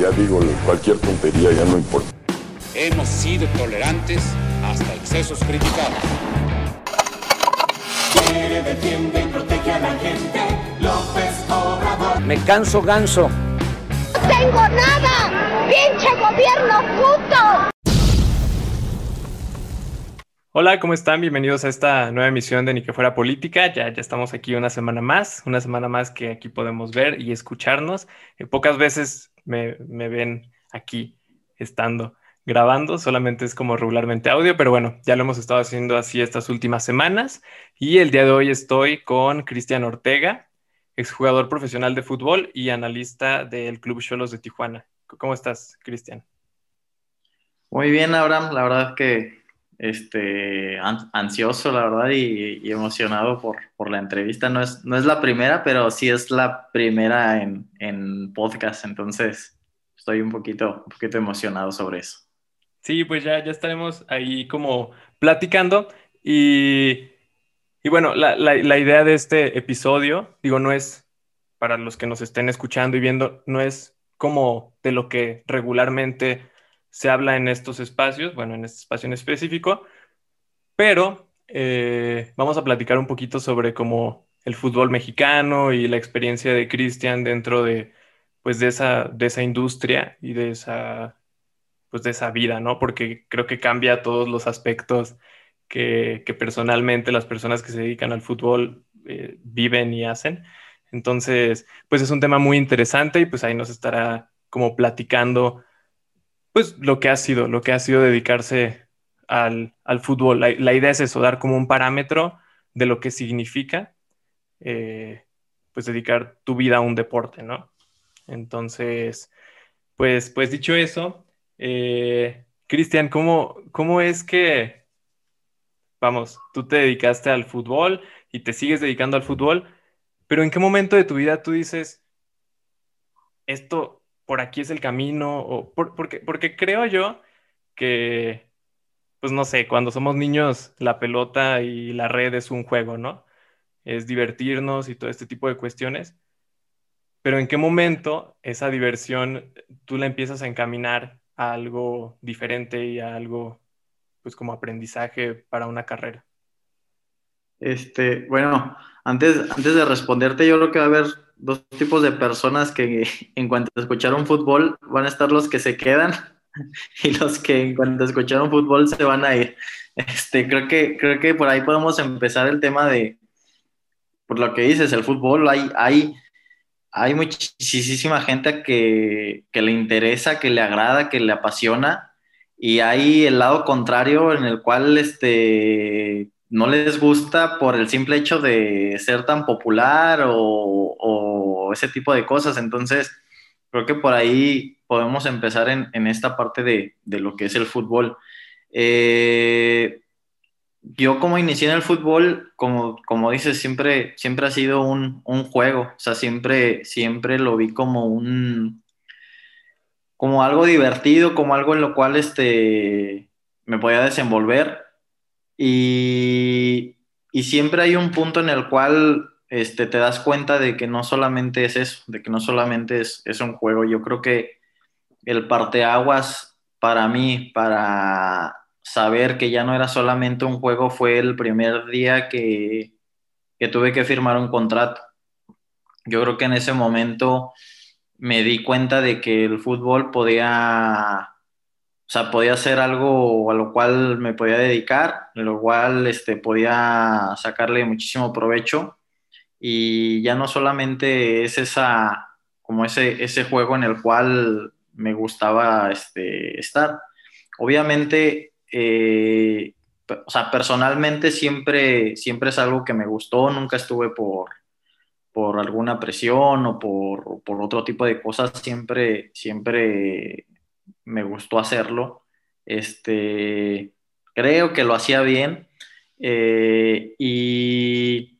Ya digo, cualquier tontería ya no importa. Hemos sido tolerantes hasta excesos criticados. Quiere, defiende y protege a la gente. López Obrador. Me canso ganso. ¡No tengo nada! ¡Pinche gobierno puto! Hola, ¿cómo están? Bienvenidos a esta nueva emisión de Ni que fuera política. Ya, ya estamos aquí una semana más, una semana más que aquí podemos ver y escucharnos. Eh, pocas veces me, me ven aquí estando grabando, solamente es como regularmente audio, pero bueno, ya lo hemos estado haciendo así estas últimas semanas. Y el día de hoy estoy con Cristian Ortega, exjugador profesional de fútbol y analista del Club Cholos de Tijuana. ¿Cómo estás, Cristian? Muy bien, Abraham. La verdad que este, ansioso, la verdad, y, emocionado por, por, la entrevista. No es, no es la primera, pero sí es la primera en, en podcast, entonces estoy un poquito, un poquito emocionado sobre eso. Sí, pues ya, ya estaremos ahí como platicando y, y bueno, la, la, la idea de este episodio, digo, no es para los que nos estén escuchando y viendo, no es como de lo que regularmente se habla en estos espacios, bueno, en este espacio en específico, pero eh, vamos a platicar un poquito sobre cómo el fútbol mexicano y la experiencia de Cristian dentro de, pues, de esa, de esa industria y de esa, pues, de esa vida, ¿no? Porque creo que cambia todos los aspectos que, que personalmente las personas que se dedican al fútbol eh, viven y hacen. Entonces, pues es un tema muy interesante y pues ahí nos estará como platicando pues lo que ha sido, lo que ha sido dedicarse al, fútbol. La, idea es eso, dar como un parámetro de lo que significa, eh, pues dedicar tu vida a un deporte, ¿no? Entonces, pues, pues dicho eso, eh, Cristian, ¿cómo, ¿cómo es que, vamos, tú te dedicaste al fútbol y te sigues dedicando al fútbol, pero en qué momento de tu vida tú dices, esto, por aquí es el camino, o porque, creo yo que, pues no sé, cuando somos niños la pelota y la red es un juego, ¿no? Es divertirnos y todo este tipo de cuestiones. Pero en qué momento esa diversión tú la empiezas a encaminar a algo diferente y a algo, pues como aprendizaje para una carrera. Este, bueno, antes, antes de responderte, yo creo que va a haber dos tipos de personas que en cuanto escucharon fútbol van a estar los que se quedan y los que en cuanto escucharon fútbol se van a ir. Este, creo que, creo que por ahí podemos empezar el tema de, por lo que dices, el fútbol, hay, hay, hay muchísima gente que, que le interesa, que le agrada, que le apasiona, y hay el lado contrario en el cual este, no les gusta por el simple hecho de ser tan popular o, ese tipo de cosas. Entonces, creo que por ahí podemos empezar en, esta parte de, lo que es el fútbol. Eh, yo como inicié en el fútbol, como, como dices, siempre, siempre ha sido un, juego, o sea, siempre, siempre lo vi como un, como algo divertido, como algo en lo cual este, me podía desenvolver y, siempre hay un punto en el cual este, te das cuenta de que no solamente es eso, de que no solamente es, es un juego. Yo creo que el parteaguas para mí, para saber que ya no era solamente un juego, fue el primer día que, que tuve que firmar un contrato. Yo creo que en ese momento me di cuenta de que el fútbol podía sea, podía hacer algo a lo cual me podía dedicar, lo cual este, podía sacarle muchísimo provecho. Y ya no solamente es esa, como ese, ese juego en el cual me gustaba este, estar. Obviamente, eh, o sea, personalmente siempre, siempre es algo que me gustó, nunca estuve por, por alguna presión o por, por, otro tipo de cosas, siempre, siempre me gustó hacerlo. Este, creo que lo hacía bien eh, y,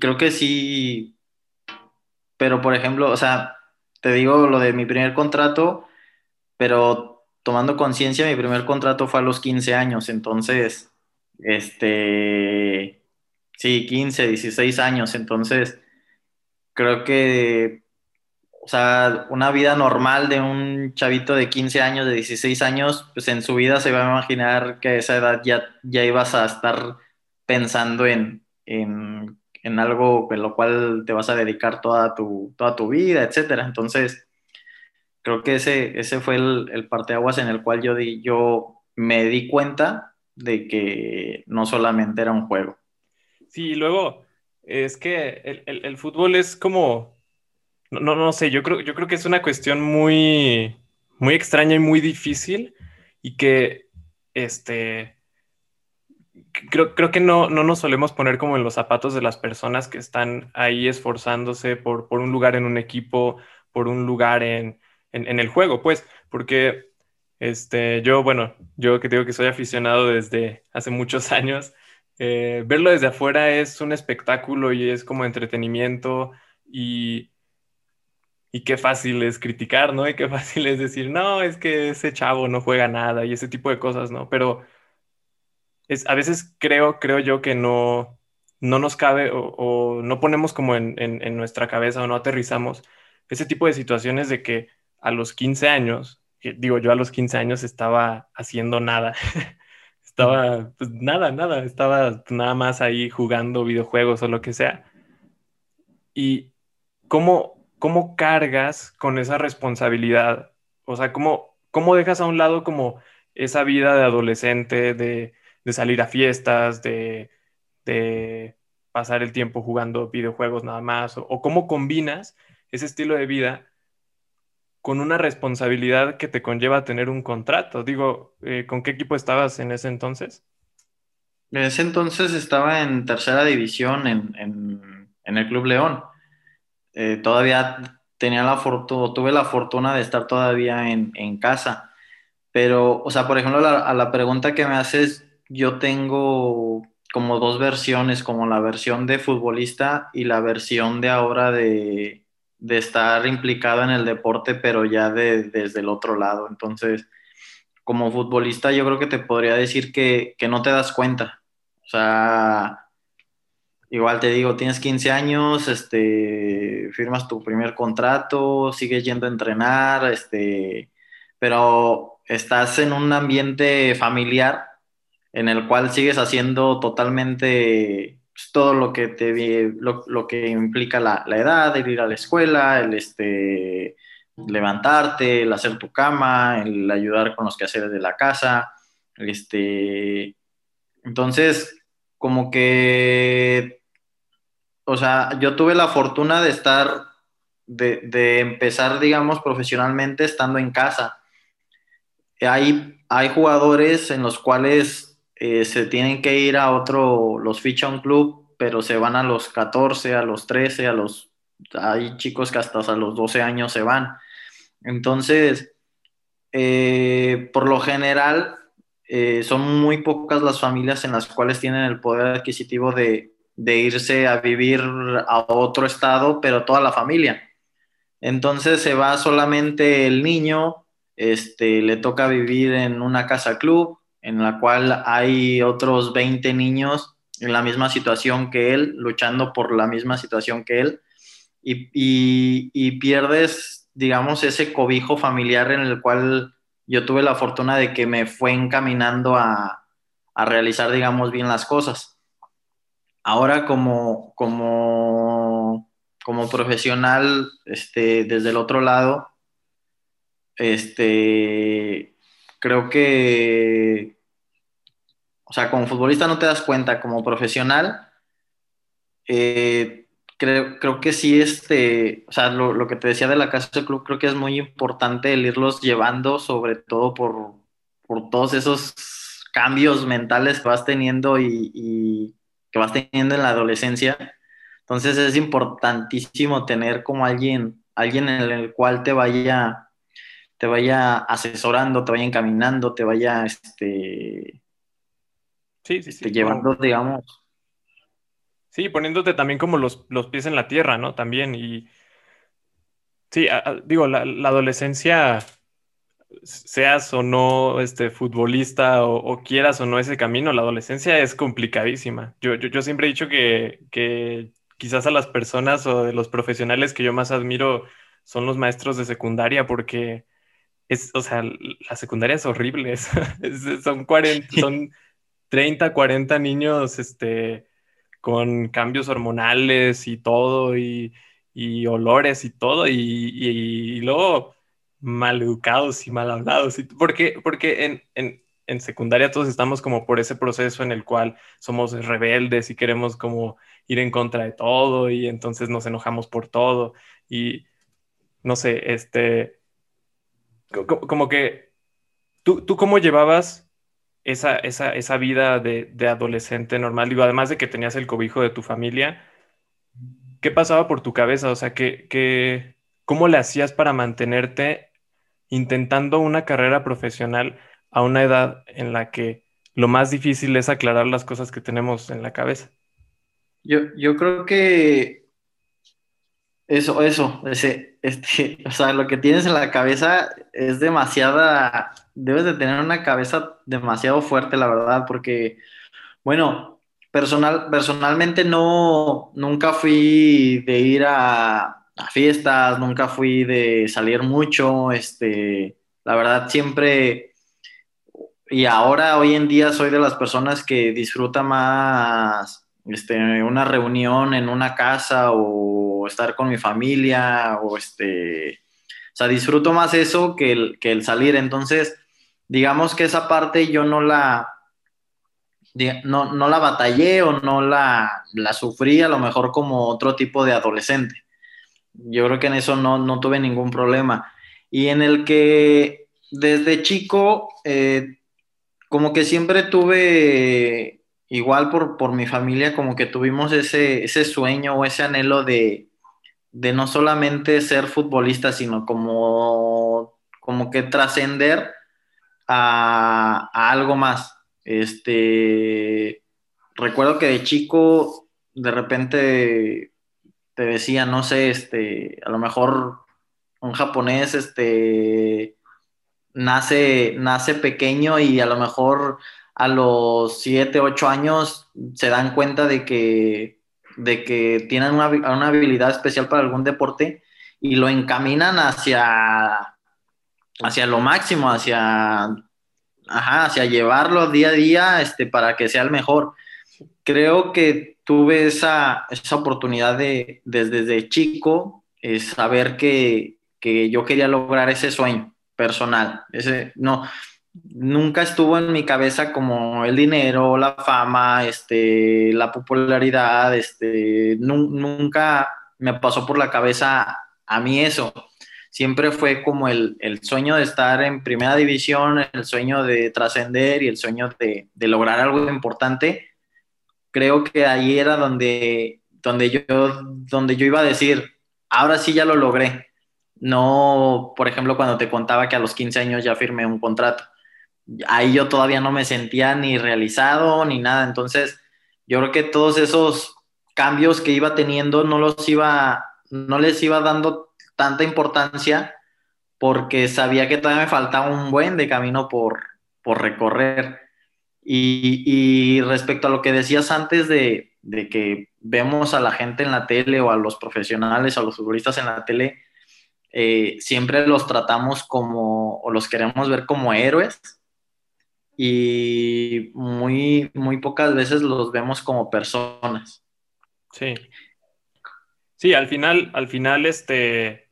creo que sí, pero por ejemplo, o sea, te digo lo de mi primer contrato, pero tomando conciencia, mi primer contrato fue a los 15 años, entonces, este, sí, 15, 16 años, entonces, creo que o sea, una vida normal de un chavito de 15 años, de 16 años, pues en su vida se va a imaginar que a esa edad ya, ya ibas a estar pensando en, en, en algo en lo cual te vas a dedicar toda tu, toda tu vida, etcétera. Entonces, creo que ese, ese fue el, el parteaguas en el cual yo, di, yo me di cuenta de que no solamente era un juego. Sí, luego es que el, el, el fútbol es como no, no, sé, yo creo, yo creo que es una cuestión muy, muy extraña y muy difícil y que, este, creo, creo que no, no nos solemos poner como en los zapatos de las personas que están ahí esforzándose por, por un lugar en un equipo, por un lugar en, en, el juego, pues, porque este, yo, bueno, yo que digo que soy aficionado desde hace muchos años, eh, verlo desde afuera es un espectáculo y es como entretenimiento y y qué fácil es criticar, ¿no? Y qué fácil es decir, no, es que ese chavo no juega nada y ese tipo de cosas, ¿no? Pero es, a veces creo, creo yo que no, no nos cabe o, no ponemos como en, nuestra cabeza o no aterrizamos ese tipo de situaciones de que a los 15 años, digo yo a los 15 años estaba haciendo nada, estaba pues nada, nada, estaba nada más ahí jugando videojuegos o lo que sea. Y cómo ¿cómo cargas con esa responsabilidad? O sea, ¿cómo, cómo dejas a un lado como esa vida de adolescente, de, salir a fiestas, de, pasar el tiempo jugando videojuegos nada más? O, cómo combinas ese estilo de vida con una responsabilidad que te conlleva tener un contrato? Digo, eh, ¿con qué equipo estabas en ese entonces? En ese entonces estaba en tercera división en el Club León. Eh, todavía tenía la fortuna, tuve la fortuna de estar todavía en, en casa. Pero, o sea, por ejemplo, a la pregunta que me haces, yo tengo como dos versiones, como la versión de futbolista y la versión de ahora de, de estar implicado en el deporte, pero ya de, desde el otro lado. Entonces, como futbolista, yo creo que te podría decir que, que no te das cuenta. O sea, igual te digo, tienes 15 años, este, firmas tu primer contrato, sigues yendo a entrenar, este, pero estás en un ambiente familiar en el cual sigues haciendo totalmente pues, todo lo que te lo, que implica la, la, edad, el ir a la escuela, el este levantarte, el hacer tu cama, el ayudar con los quehaceres de la casa, este entonces como que o sea, yo tuve la fortuna de estar, de, empezar, digamos, profesionalmente estando en casa. Hay, hay jugadores en los cuales eh, se tienen que ir a otro, los ficha un club, pero se van a los 14, a los 13, a los... Hay chicos que hasta a los 12 años se van. Entonces, eh, por lo general, eh, son muy pocas las familias en las cuales tienen el poder adquisitivo de, de irse a vivir a otro estado, pero toda la familia. Entonces se va solamente el niño, este, le toca vivir en una casa club, en la cual hay otros 20 niños en la misma situación que él, luchando por la misma situación que él, y, pierdes, digamos, ese cobijo familiar en el cual yo tuve la fortuna de que me fue encaminando a, a realizar, digamos, bien las cosas. Ahora como, como, como profesional, este, desde el otro lado, este, creo que, o sea, como futbolista no te das cuenta, como profesional, eh, creo, creo, que sí, este, o sea, lo, lo, que te decía de la casa del club, creo que es muy importante el irlos llevando, sobre todo por, por todos esos cambios mentales que vas teniendo y que vas teniendo en la adolescencia. Entonces es importantísimo tener como alguien, alguien en el cual te vaya, te vaya asesorando, te vaya encaminando, te vaya este, sí, sí, sí, llevando, digamos. Sí, poniéndote también como los, los, pies en la tierra, ¿no? También. Y sí, digo, la, la adolescencia seas o no este, futbolista o, quieras o no ese camino, la adolescencia es complicadísima. Yo, yo, yo siempre he dicho que, que, quizás a las personas o de los profesionales que yo más admiro son los maestros de secundaria porque es, o sea, la secundaria es horrible. son 40, son 30, 40 niños, este, con cambios hormonales y todo, y, olores y todo, y, luego mal educados y mal hablados. porque porque en, en, en, secundaria todos estamos como por ese proceso en el cual somos rebeldes y queremos como ir en contra de todo y entonces nos enojamos por todo. Y no sé, este, como que, ¿tú, tú cómo llevabas esa, esa, esa vida de, de, adolescente normal? Digo, además de que tenías el cobijo de tu familia, ¿qué pasaba por tu cabeza? O sea, ¿qué, cómo le hacías para mantenerte intentando una carrera profesional a una edad en la que lo más difícil es aclarar las cosas que tenemos en la cabeza? Yo, yo creo que eso, eso, ese, este, o sea, lo que tienes en la cabeza es demasiada, debes de tener una cabeza demasiado fuerte, la verdad, porque, bueno, personal, personalmente no, nunca fui de ir a, fiestas, nunca fui de salir mucho, este, la verdad siempre, y ahora, hoy en día, soy de las personas que disfruta más, este, una reunión en una casa o estar con mi familia o este, o sea, disfruto más eso que el, que el salir. Entonces, digamos que esa parte yo no la, no, no la batallé o no la, la, sufrí a lo mejor como otro tipo de adolescente. Yo creo que en eso no, no tuve ningún problema. Y en el que desde chico, eh, como que siempre tuve, igual por, por mi familia, como que tuvimos ese, ese sueño o ese anhelo de, de no solamente ser futbolista, sino como, como que trascender a, algo más. Este, recuerdo que de chico, de repente te decía, no sé, este, a lo mejor un japonés, este, nace, nace pequeño y a lo mejor a los 7, 8 años se dan cuenta de que de que tienen una, habilidad especial para algún deporte y lo encaminan hacia, hacia lo máximo, hacia, hacia llevarlo día a día este, para que sea el mejor. Creo que tuve esa, oportunidad de, desde, chico, saber que, que yo quería lograr ese sueño personal. Ese, no, nunca estuvo en mi cabeza como el dinero, la fama, este, la popularidad, este, nunca me pasó por la cabeza a mí eso. Siempre fue como el, sueño de estar en primera división, el sueño de trascender y el sueño de, lograr algo importante. Creo que ahí era donde, donde, yo, donde yo iba a decir, ahora sí ya lo logré. No, por ejemplo, cuando te contaba que a los 15 años ya firmé un contrato ahí yo todavía no me sentía ni realizado ni nada. Entonces, yo creo que todos esos cambios que iba teniendo no los iba, no les iba dando tanta importancia porque sabía que todavía me faltaba un buen de camino por, por recorrer. Y, respecto a lo que decías antes de, que vemos a la gente en la tele o a los profesionales, a los futbolistas en la tele, eh, siempre los tratamos como, o los queremos ver como héroes, y muy, muy pocas veces los vemos como personas. Sí. Sí, al final, al final, este,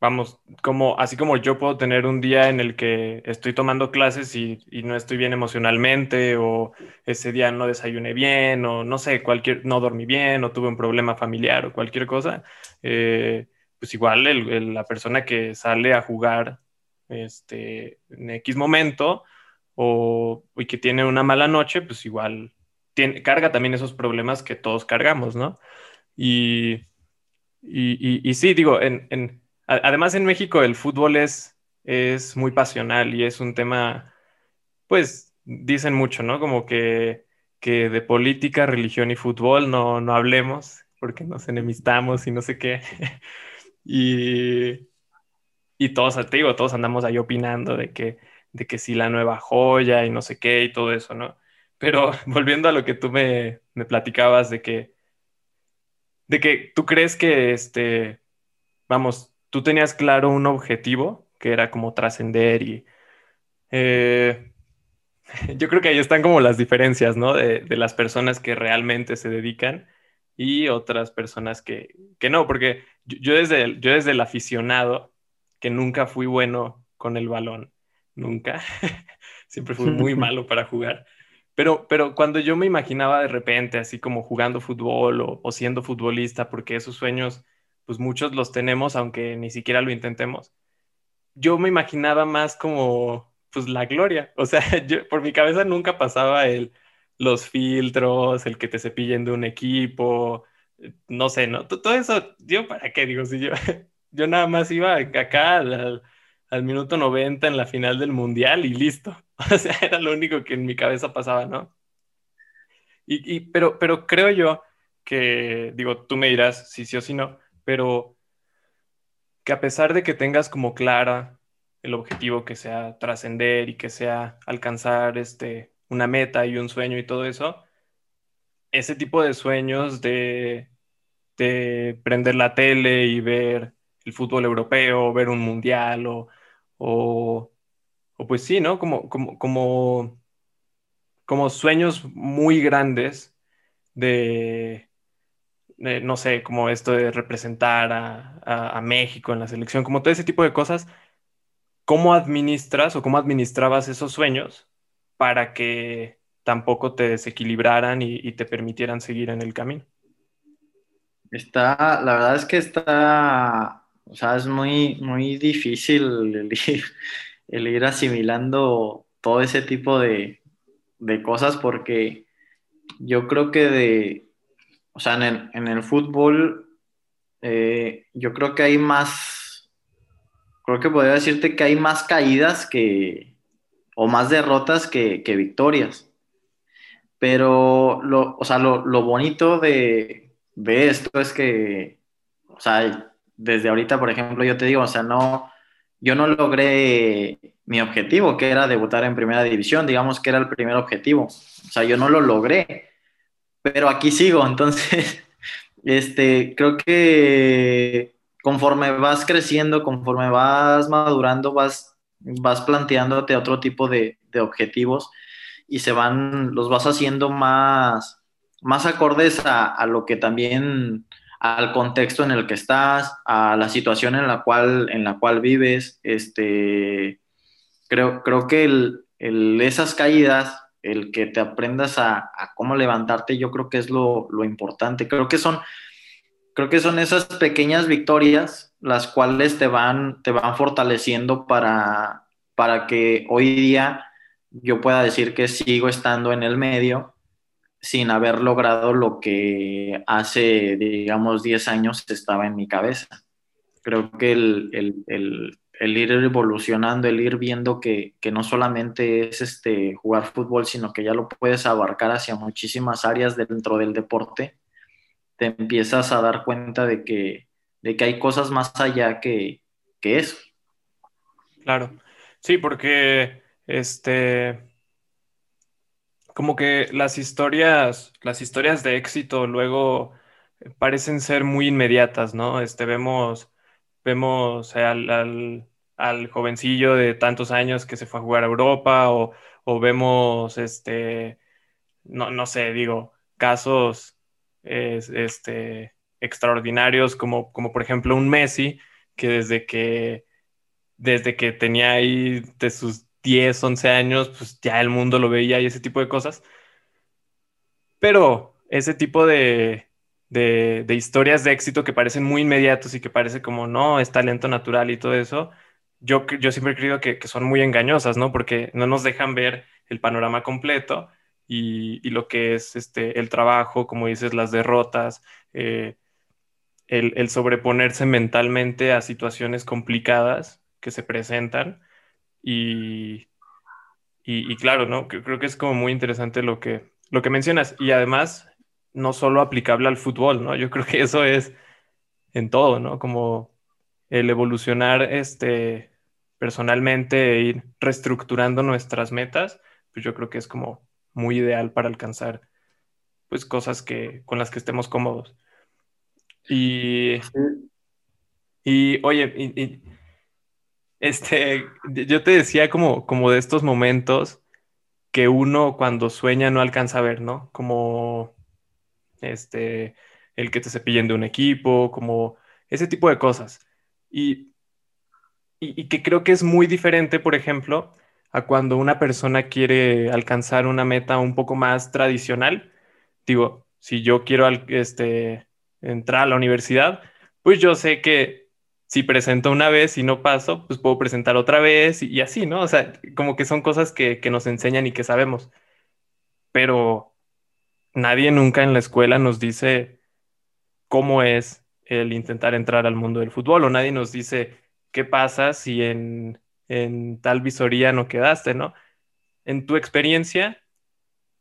vamos, como, así como yo puedo tener un día en el que estoy tomando clases y, no estoy bien emocionalmente, o ese día no desayuné bien, o no sé, cualquier, no dormí bien, o tuve un problema familiar, o cualquier cosa, eh, pues igual la persona que sale a jugar este, en X momento, o y que tiene una mala noche, pues igual tiene, carga también esos problemas que todos cargamos, ¿no? Y, y, sí, digo, en, además en México el fútbol es, es muy pasional y es un tema, pues dicen mucho, ¿no? Como que, que de política, religión y fútbol no, no hablemos porque nos enemistamos y no sé qué. y, y todos, te digo, todos andamos ahí opinando de que de que sí la nueva joya y no sé qué y todo eso, ¿no? Pero volviendo a lo que tú me, me platicabas de que, de que tú crees que, este, vamos, tú tenías claro un objetivo que era como trascender y eh, yo creo que ahí están como las diferencias, ¿no? De, las personas que realmente se dedican y otras personas que, no, porque yo, desde el, yo desde el aficionado, que nunca fui bueno con el balón, nunca, siempre fui muy malo para jugar, pero, pero cuando yo me imaginaba de repente así como jugando fútbol o, o siendo futbolista, porque esos sueños, pues muchos los tenemos, aunque ni siquiera lo intentemos, yo me imaginaba más como pues la gloria. O sea, por mi cabeza nunca pasaba el, los filtros, el que te cepillen de un equipo, no sé, ¿no? Todo eso, yo para qué digo, si yo, yo nada más iba acá al, minuto 90 en la final del mundial y listo. O sea, era lo único que en mi cabeza pasaba, ¿no? Y, y, pero, pero creo yo que, digo, tú me dirás si sí o si no, pero que a pesar de que tengas como clara el objetivo que sea trascender y que sea alcanzar este, una meta y un sueño y todo eso, ese tipo de sueños de, de prender la tele y ver el fútbol europeo, ver un mundial o, o, pues sí, ¿no? Como, como, como, como sueños muy grandes de, no sé, como esto de representar a, a México en la selección, como todo ese tipo de cosas, ¿cómo administras o cómo administrabas esos sueños para que tampoco te desequilibraran y, te permitieran seguir en el camino? Está, la verdad es que está, o sea, es muy, muy difícil el ir, asimilando todo ese tipo de, cosas porque yo creo que de, o sea, en el, fútbol, eh, yo creo que hay más creo que podría decirte que hay más caídas que, o más derrotas que, victorias. Pero, lo, o sea, lo, bonito de, esto es que, o sea, desde ahorita, por ejemplo, yo te digo, o sea, no, yo no logré mi objetivo, que era debutar en primera división, digamos que era el primer objetivo. O sea, yo no lo logré, pero aquí sigo, entonces, este, creo que conforme vas creciendo, conforme vas madurando, vas, vas planteándote otro tipo de, objetivos y se van, los vas haciendo más, más acordes a, lo que también, al contexto en el que estás, a la situación en la cual, en la cual vives. Este, creo, creo que el, esas caídas, el que te aprendas a, cómo levantarte, yo creo que es lo, importante. Creo que son creo que son esas pequeñas victorias las cuales te van, te van fortaleciendo para, para que hoy día yo pueda decir que sigo estando en el medio sin haber logrado lo que hace, digamos, 10 años estaba en mi cabeza. Creo que el, ir evolucionando, el ir viendo que, que, no solamente es este, jugar fútbol, sino que ya lo puedes abarcar hacia muchísimas áreas dentro del deporte, te empiezas a dar cuenta de que, de que hay cosas más allá que, eso. Claro, sí, porque este, como que las historias, las historias de éxito luego parecen ser muy inmediatas, ¿no? Este, vemos, vemos al, jovencillo de tantos años que se fue a jugar a Europa o, o vemos, este, no, no sé, digo, casos este, extraordinarios, como, como por ejemplo un Messi, que desde que, desde que tenía ahí de sus 10, 11 años, pues ya el mundo lo veía y ese tipo de cosas. Pero ese tipo de, de, historias de éxito que parecen muy inmediatos y que parece como, no, es talento natural y todo eso, yo, yo siempre he creído que, que son muy engañosas, ¿no? Porque no nos dejan ver el panorama completo y, lo que es este, el trabajo, como dices, las derrotas, eh, el, sobreponerse mentalmente a situaciones complicadas que se presentan. Y, y, claro, ¿no? Creo que es como muy interesante lo que, lo que mencionas. Y además, no solo aplicable al fútbol, ¿no? Yo creo que eso es en todo, ¿no? Como el evolucionar este, personalmente e ir reestructurando nuestras metas, pues yo creo que es como muy ideal para alcanzar pues cosas que con las que estemos cómodos. Y Y oye, y, y, este, yo te decía como, como de estos momentos que uno cuando sueña no alcanza a ver, ¿no? Como este, el que te cepillen de un equipo, como ese tipo de cosas. Y, y, y que creo que es muy diferente, por ejemplo, a cuando una persona quiere alcanzar una meta un poco más tradicional. Digo, si yo quiero este, entrar a la universidad, pues yo sé que si presento una vez y no paso, pues puedo presentar otra vez y, así, ¿no? O sea, como que son cosas que, que nos enseñan y que sabemos. Pero nadie nunca en la escuela nos dice cómo es el intentar entrar al mundo del fútbol o nadie nos dice qué pasa si en, en tal visoría no quedaste, ¿no? En tu experiencia,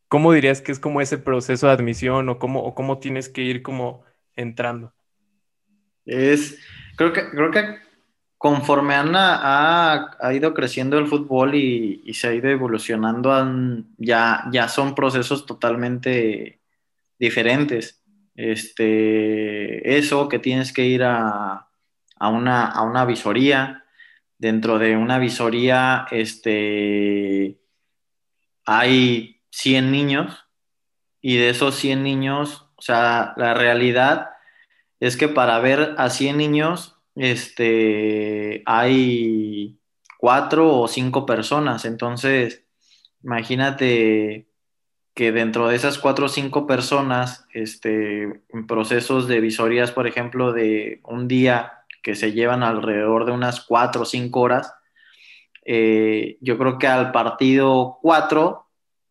¿cómo dirías que es como ese proceso de admisión o cómo, cómo tienes que ir como entrando? Es, creo que, creo que conforme Ana ha, ha ido creciendo el fútbol y, y, se ha ido evolucionando, ya, ya son procesos totalmente diferentes. Este, eso que tienes que ir a, a, una, a una visoría, dentro de una visoría este, hay 100 niños y de esos 100 niños, o sea, la realidad es que para ver a 100 niños, este, hay cuatro o cinco personas. Entonces, imagínate que dentro de esas cuatro o cinco personas, este, en procesos de visorías, por ejemplo, de un día que se llevan alrededor de unas cuatro o cinco horas, eh, yo creo que al partido 4,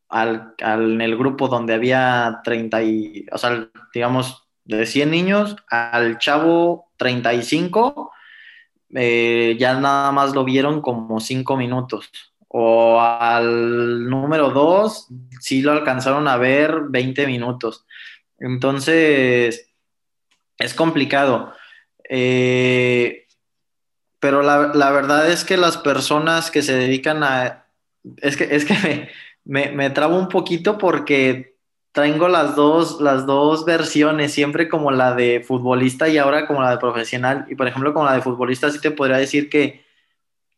al, al, en el grupo donde había 30 y, o sea, digamos, de 100 niños al chavo 35, eh, ya nada más lo vieron como 5 minutos. O al número 2, sí lo alcanzaron a ver 20 minutos. Entonces, es complicado. Eh, pero la, la, verdad es que las personas que se dedican a... Es que, es que me, me, me trabo un poquito porque tengo las dos, las dos versiones, siempre como la de futbolista y ahora como la de profesional. Y por ejemplo, como la de futbolista, sí te podría decir que,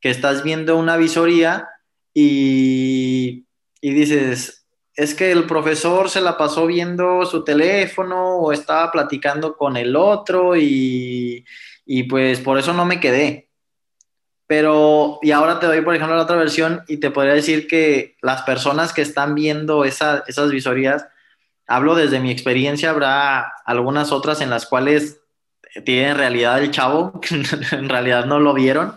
que estás viendo una visoría y, y dices, es que el profesor se la pasó viendo su teléfono o estaba platicando con el otro y, y pues por eso no me quedé. Pero, y ahora te doy, por ejemplo, la otra versión y te podría decir que las personas que están viendo esa, esas visorías, hablo desde mi experiencia, habrá algunas otras en las cuales tiene realidad el chavo, en realidad no lo vieron,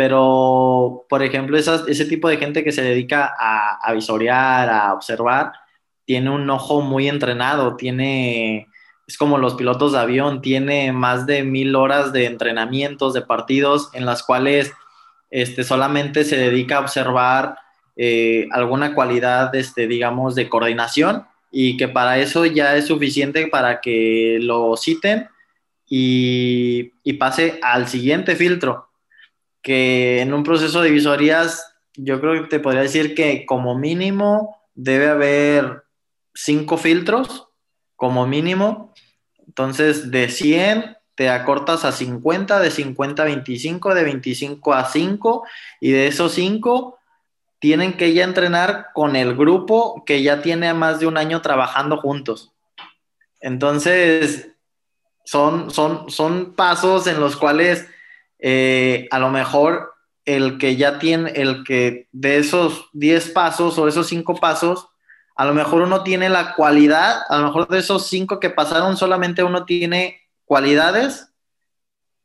pero por ejemplo, ese tipo de gente que se dedica a, a, visorear, a observar, tiene un ojo muy entrenado, tiene, es como los pilotos de avión, tiene más de mil horas de entrenamientos, de partidos en las cuales este, solamente se dedica a observar eh, alguna cualidad, este, digamos, de coordinación y que para eso ya es suficiente para que lo citen y, pase al siguiente filtro, que en un proceso de visorías yo creo que te podría decir que como mínimo debe haber cinco filtros, como mínimo. Entonces, de 100 te acortas a 50, de 50 a 25, de 25 a 5 y de esos 5 tienen que ya entrenar con el grupo que ya tiene más de un año trabajando juntos. Entonces, son, son, son pasos en los cuales eh, a lo mejor el que ya tiene, el que de esos 10 pasos o esos 5 pasos, a lo mejor uno tiene la cualidad, a lo mejor de esos 5 que pasaron solamente uno tiene cualidades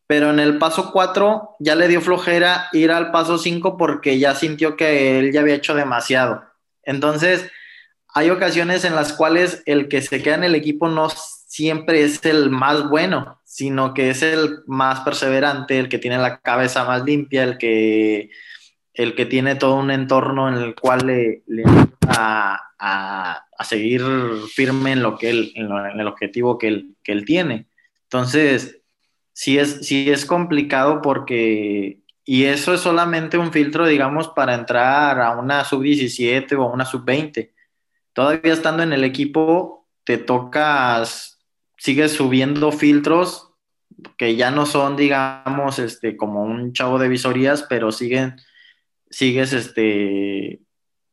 pero en el paso 4 ya le dio flojera ir al paso 5 porque ya sintió que él ya había hecho demasiado. Entonces, hay ocasiones en las cuales el que se queda en el equipo no siempre es el más bueno, sino que es el más perseverante, el que tiene la cabeza más limpia, el que, el que tiene todo un entorno en el cual le, le a, a, seguir firme en, lo que él, en, lo, en el objetivo que él, que él tiene. Entonces, sí es, sí es complicado porque, y eso es solamente un filtro, digamos, para entrar a una sub-17 o a una sub-20. Todavía estando en el equipo, te tocas, sigues subiendo filtros que ya no son, digamos, este, como un chavo de visorías, pero siguen, sigues, este,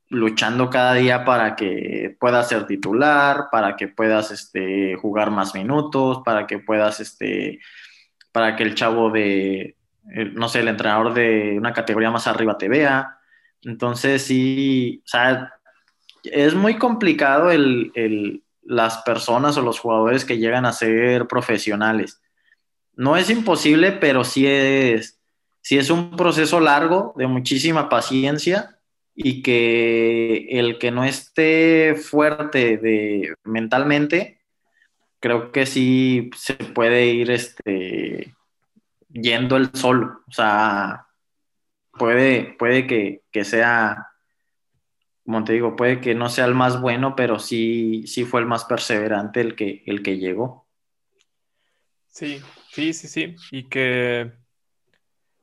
luchando cada día para que puedas ser titular, para que puedas este, jugar más minutos, para que puedas, este, para que el chavo de, no sé, el entrenador de una categoría más arriba te vea. Entonces, sí, o sea, es muy complicado el, las personas o los jugadores que llegan a ser profesionales. No es imposible, pero sí es, sí es un proceso largo de muchísima paciencia y que el que no esté fuerte de, mentalmente, creo que sí se puede ir este, yendo el solo. O sea, puede, puede que, sea, como te digo, puede que no sea el más bueno, pero sí, sí fue el más perseverante el que, el que llegó. Sí, sí, sí, sí. Y que,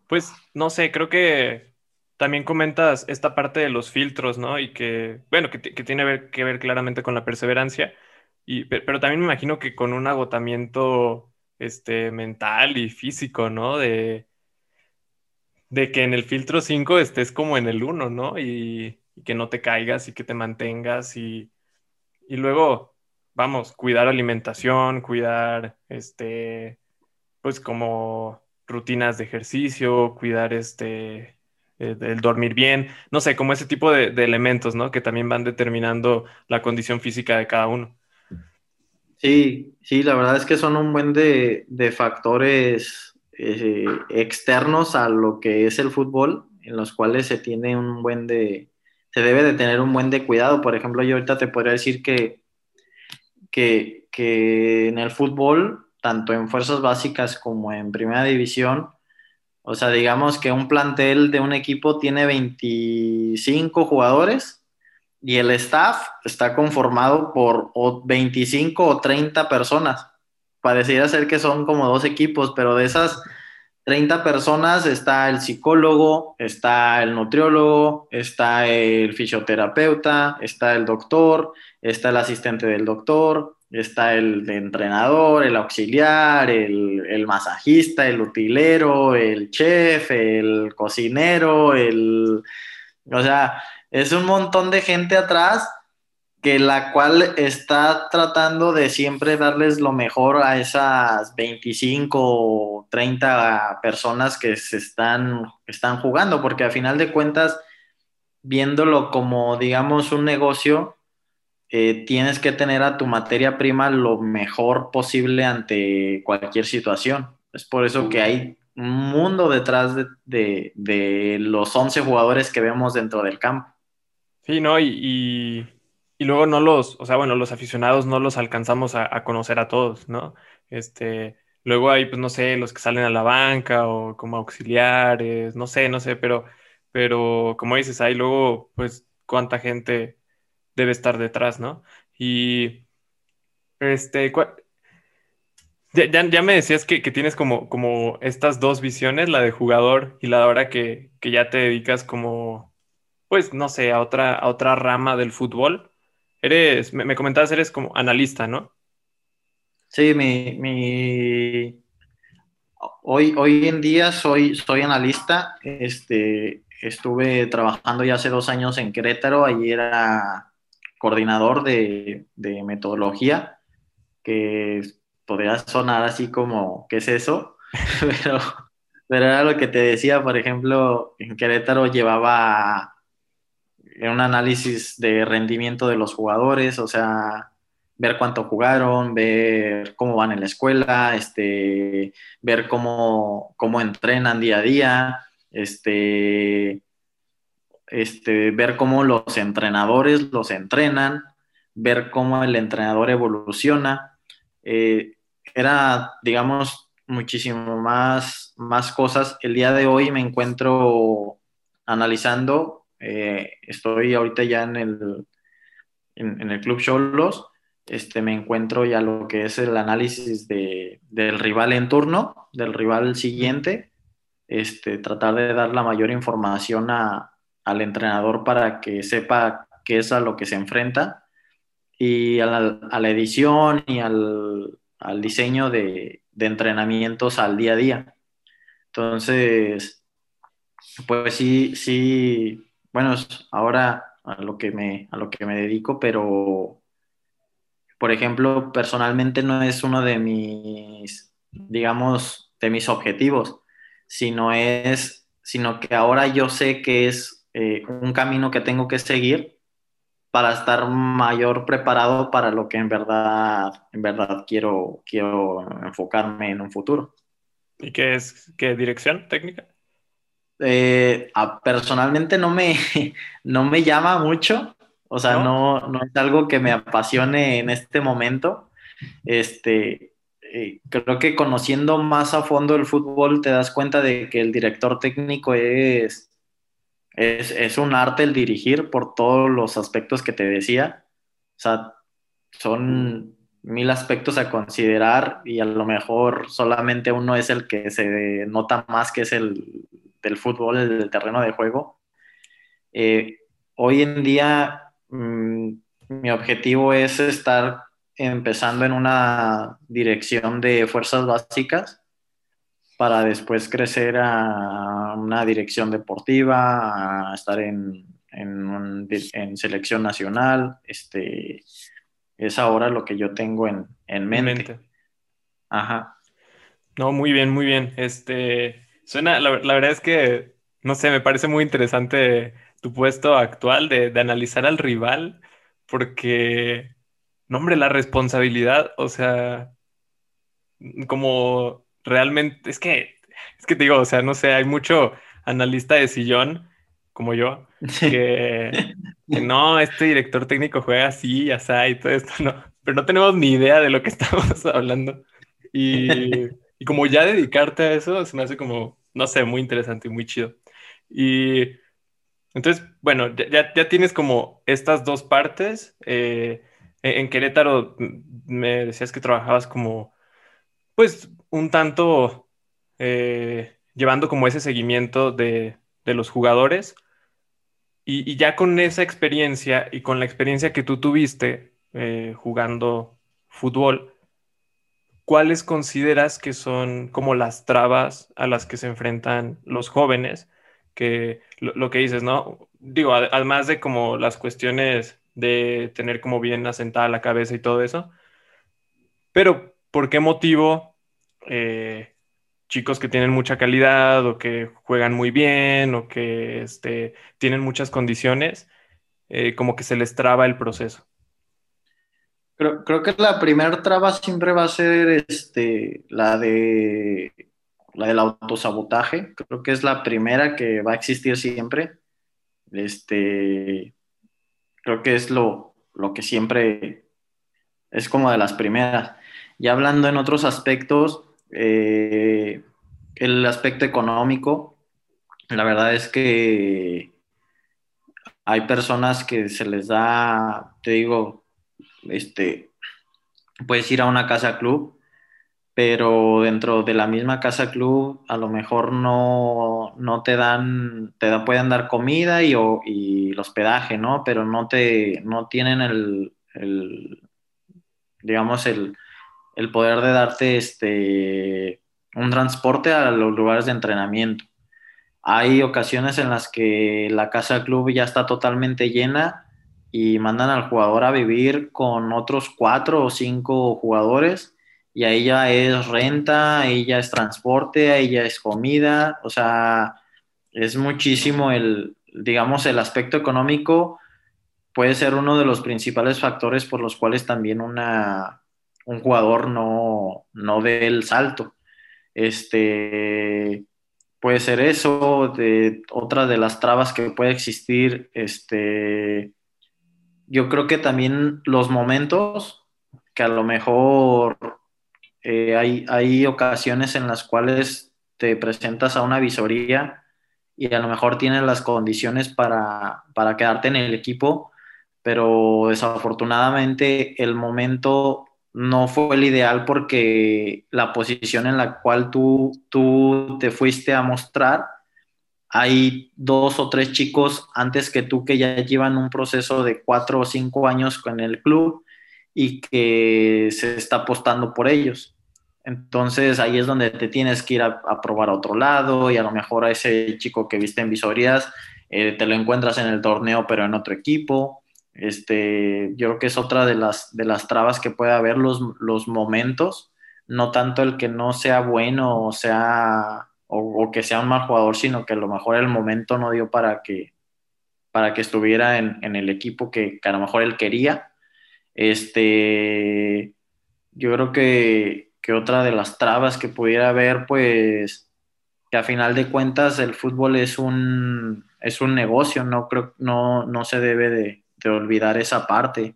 pues, no sé, creo que también comentas esta parte de los filtros, ¿no? Y que, bueno, que, tiene que ver claramente con la perseverancia, y, pero también me imagino que con un agotamiento este, mental y físico, ¿no? De, de que en el filtro 5 estés como en el 1, ¿no? Y, y, que no te caigas y que te mantengas y, y luego, vamos, cuidar alimentación, cuidar, este, pues como rutinas de ejercicio, cuidar este eh, el dormir bien, no sé, como ese tipo de, elementos, ¿no? Que también van determinando la condición física de cada uno. Sí, sí, la verdad es que son un buen de, factores eh, externos a lo que es el fútbol, en los cuales se tiene un buen de, se debe de tener un buen de cuidado. Por ejemplo, yo ahorita te podría decir que, que, que en el fútbol, tanto en fuerzas básicas como en primera división, o sea, digamos que un plantel de un equipo tiene 25 jugadores y el staff está conformado por 25 o 30 personas. Pareciera ser que son como dos equipos, pero de esas 30 personas está el psicólogo, está el nutriólogo, está el fisioterapeuta, está el doctor, está el asistente del doctor, está el entrenador, el auxiliar, el, masajista, el utilero, el chef, el cocinero, el... O sea, es un montón de gente atrás que la cual está tratando de siempre darles lo mejor a esas 25 o 30 personas que se están, están jugando, porque a final de cuentas, viéndolo como, digamos, un negocio, eh, tienes que tener a tu materia prima lo mejor posible ante cualquier situación. Es por eso que hay un mundo detrás de, los 11 jugadores que vemos dentro del campo. Sí, ¿no? Y, luego no los, o sea, bueno, los aficionados no los alcanzamos a, conocer a todos, ¿no? Este, luego hay, pues, no sé, los que salen a la banca o como auxiliares, no sé, no sé, pero, pero como dices, hay luego, pues, cuánta gente debe estar detrás, ¿no? Y este, ya, me decías que, tienes como, como estas dos visiones, la de jugador y la de ahora que, ya te dedicas como, pues, no sé, a otra, a otra rama del fútbol. Eres, me, comentabas, eres como analista, ¿no? Sí, mi, mi... Hoy, hoy en día soy, soy analista. Este, estuve trabajando ya hace dos años en Querétaro. Allí era coordinador de, metodología, que podría sonar así como, ¿qué es eso? pero, pero era lo que te decía, por ejemplo, en Querétaro llevaba un análisis de rendimiento de los jugadores, o sea, ver cuánto jugaron, ver cómo van en la escuela, este, ver cómo, cómo entrenan día a día, este, este, ver cómo los entrenadores los entrenan, ver cómo el entrenador evoluciona. Eh, era, digamos, muchísimo más, más cosas. El día de hoy me encuentro analizando, eh, estoy ahorita ya en el, en, el Club Cholos, este, me encuentro ya lo que es el análisis de, del rival en turno, del rival siguiente, este, tratar de dar la mayor información a, al entrenador para que sepa qué es a lo que se enfrenta y a la, edición y al, al diseño de, de entrenamientos al día a día. Entonces, pues sí, sí, bueno, ahora a lo que me, a lo que me dedico, pero, por ejemplo, personalmente no es uno de mis, digamos, de mis objetivos, sino es, sino que ahora yo sé que es eh, un camino que tengo que seguir para estar mayor preparado para lo que en verdad, en verdad quiero, quiero enfocarme en un futuro. ¿Y qué es, qué dirección técnica? Eh, personalmente no me, no me llama mucho, o sea, ¿No? ¿No? es algo que me apasione en este momento. Este, eh, creo que conociendo más a fondo el fútbol te das cuenta de que el director técnico es, es, es un arte el dirigir por todos los aspectos que te decía. O sea, son mil aspectos a considerar y a lo mejor solamente uno es el que se nota más, que es el del fútbol, el del terreno de juego. Eh, hoy en día mmm, mi objetivo es estar empezando en una dirección de fuerzas básicas para después crecer a una dirección deportiva, a estar en, en, un, en selección nacional. Este, es ahora lo que yo tengo en, en mente. mente. Ajá. No, muy bien, muy bien. Este, suena, la, la, verdad es que, no sé, me parece muy interesante tu puesto actual de, de analizar al rival, porque, no, hombre, la responsabilidad, o sea, como realmente, es que, es que te digo, o sea, no sé, hay mucho analista de sillón como yo, que, que no, este director técnico juega así, ya y todo esto, no, pero no tenemos ni idea de lo que estamos hablando. Y, y como ya dedicarte a eso se me hace como, no sé, muy interesante y muy chido. Y entonces, bueno, ya, ya tienes como estas dos partes. Eh, en Querétaro me decías que trabajabas como, pues, un tanto eh, llevando como ese seguimiento de, de los jugadores. Y, ya con esa experiencia y con la experiencia que tú tuviste eh, jugando fútbol, ¿cuáles consideras que son como las trabas a las que se enfrentan los jóvenes? Que lo que dices, ¿no? Digo, además de como las cuestiones de tener como bien asentada la cabeza y todo eso, pero ¿por qué motivo eh, chicos que tienen mucha calidad o que juegan muy bien o que este, tienen muchas condiciones, eh, como que se les traba el proceso? Creo, creo, que la primera traba siempre va a ser este, la, de, la del autosabotaje. Creo que es la primera que va a existir siempre. Este, creo que es lo, lo que siempre es como de las primeras. Ya hablando en otros aspectos, eh, el aspecto económico, la verdad es que hay personas que se les da, te digo, este, puedes ir a una casa club, pero dentro de la misma casa club a lo mejor no, no te dan, te da, pueden dar comida y, o, y, el hospedaje, ¿no? Pero no te, no tienen el, el digamos, el, el, poder de darte este, un transporte a los lugares de entrenamiento. Hay ocasiones en las que la casa club ya está totalmente llena y mandan al jugador a vivir con otros cuatro o cinco jugadores y ahí ya es renta, ahí ya es transporte, ahí ya es comida, o sea, es muchísimo el, digamos, el aspecto económico puede ser uno de los principales factores por los cuales también una, un jugador no, no dé el salto. Este, puede ser eso, de otra de las trabas que puede existir, este, yo creo que también los momentos que a lo mejor eh, hay, hay ocasiones en las cuales te presentas a una visoría y a lo mejor tienes las condiciones para, para quedarte en el equipo, pero desafortunadamente el momento no fue el ideal porque la posición en la cual tú, tú te fuiste a mostrar hay dos o tres chicos antes que tú que ya llevan un proceso de cuatro o cinco años con el club y que se está apostando por ellos. Entonces ahí es donde te tienes que ir a, probar a otro lado y a lo mejor a ese chico que viste en visorías eh, te lo encuentras en el torneo pero en otro equipo. Este, yo creo que es otra de las, de las trabas que puede haber los, los momentos, no tanto el que no sea bueno o, sea, o, que sea un mal jugador, sino que a lo mejor el momento no dio para que, para que estuviera en, en el equipo que, a lo mejor él quería. Este, yo creo que, que otra de las trabas que pudiera haber, pues, que a final de cuentas el fútbol es un, es un negocio, no, creo, no, no se debe de, de olvidar esa parte.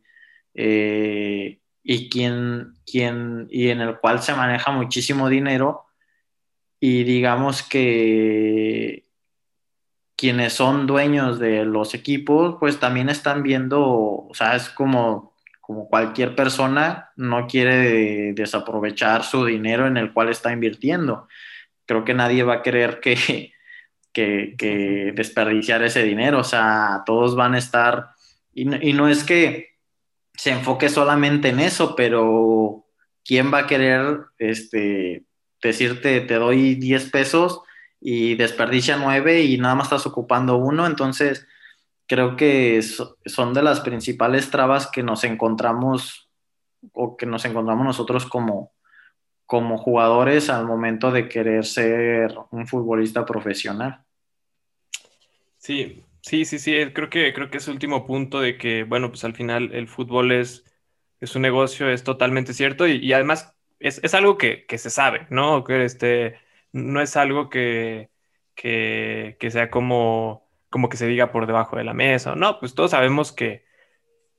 Eh, y, quien, quien, y en el cual se maneja muchísimo dinero y digamos que quienes son dueños de los equipos pues también están viendo, o sea, es como, como cualquier persona no quiere desaprovechar su dinero en el cual está invirtiendo. Creo que nadie va a querer que, que, que desperdiciar ese dinero, o sea, todos van a estar y no, es que se enfoque solamente en eso, pero ¿quién va a querer este, decirte te doy 10 pesos y desperdicia 9 y nada más estás ocupando uno? Entonces, creo que son de las principales trabas que nos encontramos o que nos encontramos nosotros como, como jugadores al momento de querer ser un futbolista profesional. Sí, Sí, sí, sí, creo que, creo que ese último punto de que, bueno, pues al final el fútbol es, es un negocio, es totalmente cierto y, además es, algo que, se sabe, ¿no? Que este, no es algo que, que, sea como, como que se diga por debajo de la mesa, no, pues todos sabemos que,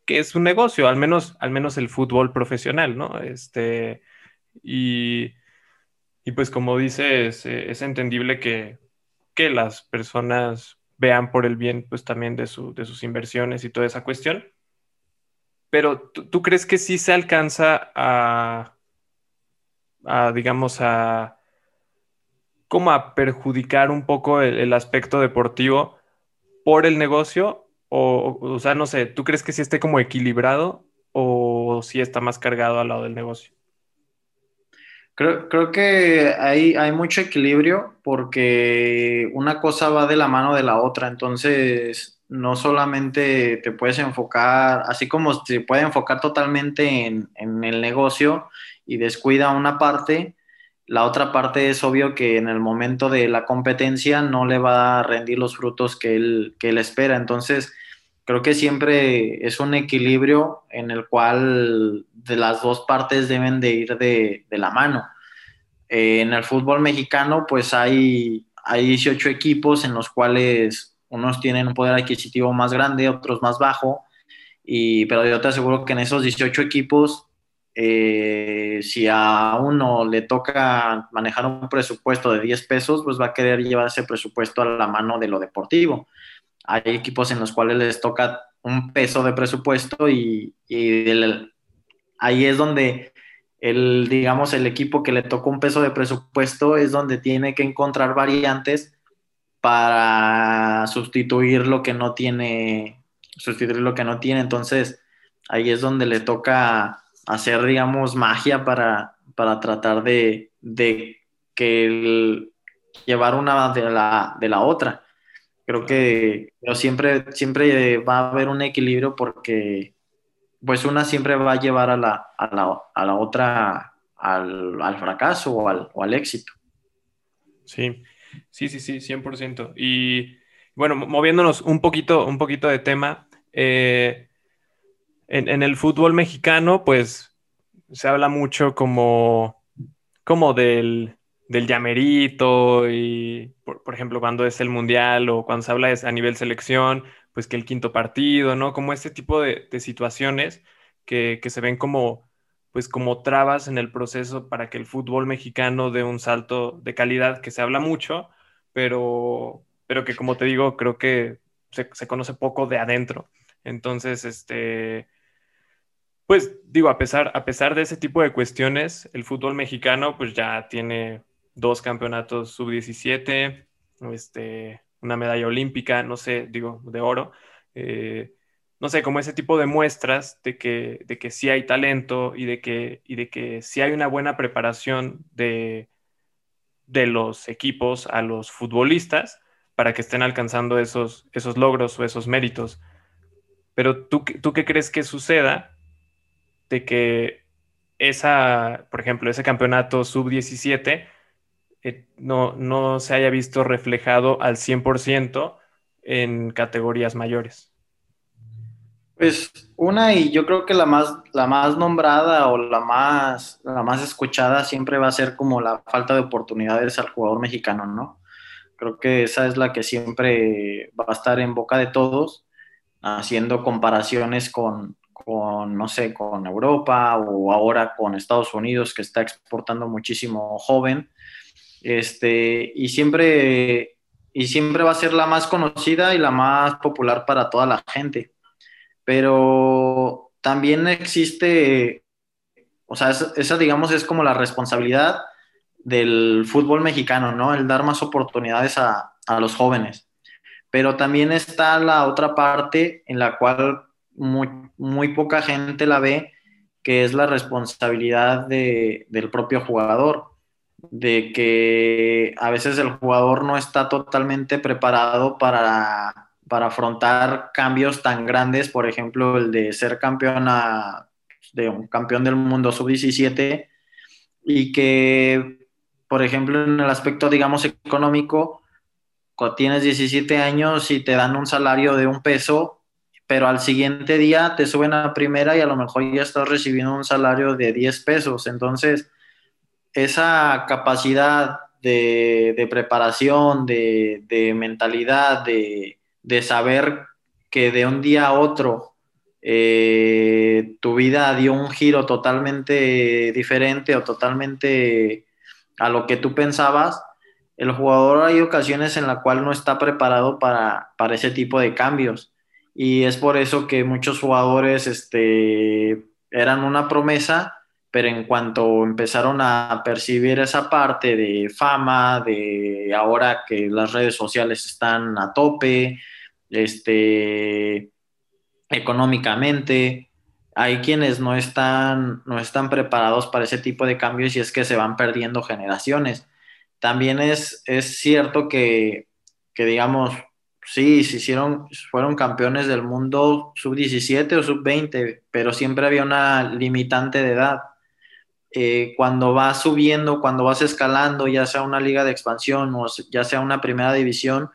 que es un negocio, al menos, al menos el fútbol profesional, ¿no? Este, y, y pues como dices, es entendible que, que las personas vean por el bien, pues también de, sus inversiones y toda esa cuestión. Pero ¿tú, crees que sí se alcanza a, digamos, a, como a perjudicar un poco el, aspecto deportivo por el negocio? O, o, sea, no sé, ¿tú crees que sí esté como equilibrado o sí está más cargado al lado del negocio? Creo, creo que hay, hay mucho equilibrio porque una cosa va de la mano de la otra, entonces no solamente te puedes enfocar, así como se puede enfocar totalmente en, en el negocio y descuida una parte, la otra parte es obvio que en el momento de la competencia no le va a rendir los frutos que él, que él espera. Entonces, creo que siempre es un equilibrio en el cual de las dos partes deben de ir de, de la mano. Eh, en el fútbol mexicano, pues hay, hay 18 equipos en los cuales unos tienen un poder adquisitivo más grande, otros más bajo, y, pero yo te aseguro que en esos 18 equipos, eh, si a uno le toca manejar un presupuesto de 10 pesos, pues va a querer llevar ese presupuesto a la mano de lo deportivo hay equipos en los cuales les toca un peso de presupuesto y, ahí es donde el, digamos, el equipo que le toca un peso de presupuesto es donde tiene que encontrar variantes para sustituir lo que no tiene, sustituir lo que no tiene. Entonces, ahí es donde le toca hacer, digamos, magia para, para tratar de, de que llevar una de la, de la otra. Creo que pero siempre, siempre va a haber un equilibrio porque pues una siempre va a llevar a la, a la, a la otra al, al fracaso o al, o al, éxito. Sí, sí, sí, sí, 100%. Y bueno, moviéndonos un poquito, un poquito de tema, eh, en, en, el fútbol mexicano, pues se habla mucho como, como del, del llamerito y, por, ejemplo, cuando es el mundial o cuando se habla a nivel selección, pues que el quinto partido, ¿no? Como este tipo de, situaciones que, se ven como, pues como trabas en el proceso para que el fútbol mexicano dé un salto de calidad que se habla mucho, pero, pero que como te digo, creo que se, se conoce poco de adentro. Entonces, este, pues digo, a pesar, a pesar de ese tipo de cuestiones, el fútbol mexicano pues ya tiene dos campeonatos sub-17, este, una medalla olímpica, no sé, digo, de oro. Eh, no sé, como ese tipo de muestras de que, de que sí hay talento y de que, y de que sí hay una buena preparación de, de los equipos a los futbolistas para que estén alcanzando esos, esos logros o esos méritos. Pero ¿tú, ¿tú qué crees que suceda de que esa, por ejemplo, ese campeonato sub-17 eh, no, no se haya visto reflejado al 100% en categorías mayores? Pues una y yo creo que la más, la más nombrada o la más, la más escuchada siempre va a ser como la falta de oportunidades al jugador mexicano, ¿no? Creo que esa es la que siempre va a estar en boca de todos, haciendo comparaciones con, con no sé, con Europa o ahora con Estados Unidos que está exportando muchísimo joven. Este, y siempre, y siempre va a ser la más conocida y la más popular para toda la gente pero también existe, o sea, esa, digamos es como la responsabilidad del fútbol mexicano, ¿no? El dar más oportunidades a, los jóvenes. Pero también está la otra parte en la cual muy, muy poca gente la ve, que es la responsabilidad del propio jugador, de que a veces el jugador no está totalmente preparado para para afrontar cambios tan grandes, por ejemplo, el de ser campeón de un campeón del mundo sub-17 y que, por ejemplo, en el aspecto, digamos, económico, cuando tienes 17 años y te dan un salario de un peso, pero al siguiente día te suben a primera y a lo mejor ya estás recibiendo un salario de 10 pesos. Entonces, esa capacidad de, preparación, de mentalidad, de, saber que de un día a otro eh, tu vida dio un giro totalmente diferente o totalmente a lo que tú pensabas, el jugador hay ocasiones en la cual no está preparado para, para ese tipo de cambios. Y es por eso que muchos jugadores este, eran una promesa, pero en cuanto empezaron a percibir esa parte de fama, de ahora que las redes sociales están a tope, este, económicamente. Hay quienes no están, no están preparados para ese tipo de cambios y es que se van perdiendo generaciones. También es, es cierto que, que, digamos, sí, se hicieron, fueron campeones del mundo sub-17 o sub-20, pero siempre había una limitante de edad. Eh, cuando vas subiendo, cuando vas escalando, ya sea una liga de expansión o ya sea una primera división,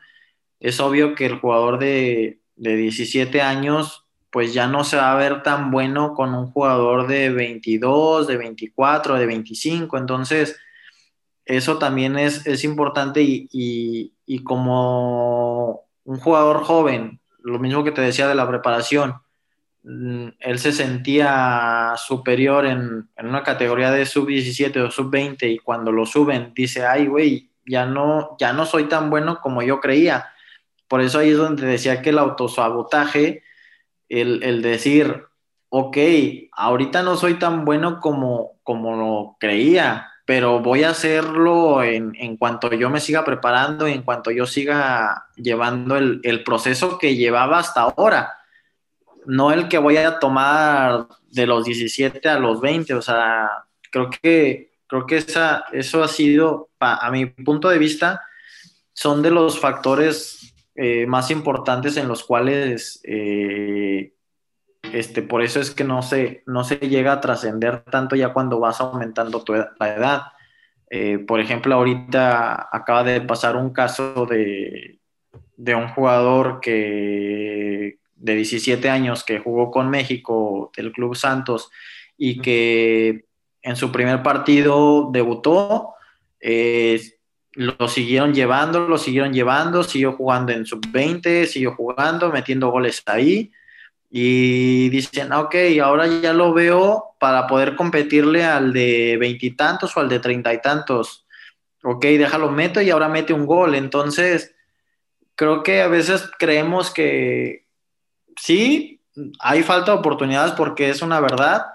es obvio que el jugador de, 17 años pues ya no se va a ver tan bueno con un jugador de 22, de 24, de 25. Entonces, eso también es, importante y, como un jugador joven, lo mismo que te decía de la preparación, él se sentía superior en, en una categoría de sub-17 o sub-20 y cuando lo suben dice, ay, güey, ya no, ya no soy tan bueno como yo creía por eso ahí es donde decía que el autosabotaje, el, el decir, ok, ahorita no soy tan bueno como, como lo creía, pero voy a hacerlo en, en, cuanto yo me siga preparando y en cuanto yo siga llevando el, el, proceso que llevaba hasta ahora, no el que voy a tomar de los 17 a los 20, o sea, creo que, creo que esa, eso ha sido, a mi punto de vista, son de los factores eh, más importantes en los cuales, eh, este, por eso es que no se, no se llega a trascender tanto ya cuando vas aumentando tu la edad. Eh, por ejemplo, ahorita acaba de pasar un caso de, de un jugador que de 17 años que jugó con México del Club Santos y que en su primer partido debutó, eh, lo siguieron llevando, lo siguieron llevando, siguió jugando en sub-20, siguió jugando, metiendo goles ahí. Y dicen, ok, ahora ya lo veo para poder competirle al de veintitantos o al de treinta y tantos. Ok, déjalo meto y ahora mete un gol. Entonces, creo que a veces creemos que sí, hay falta de oportunidades porque es una verdad,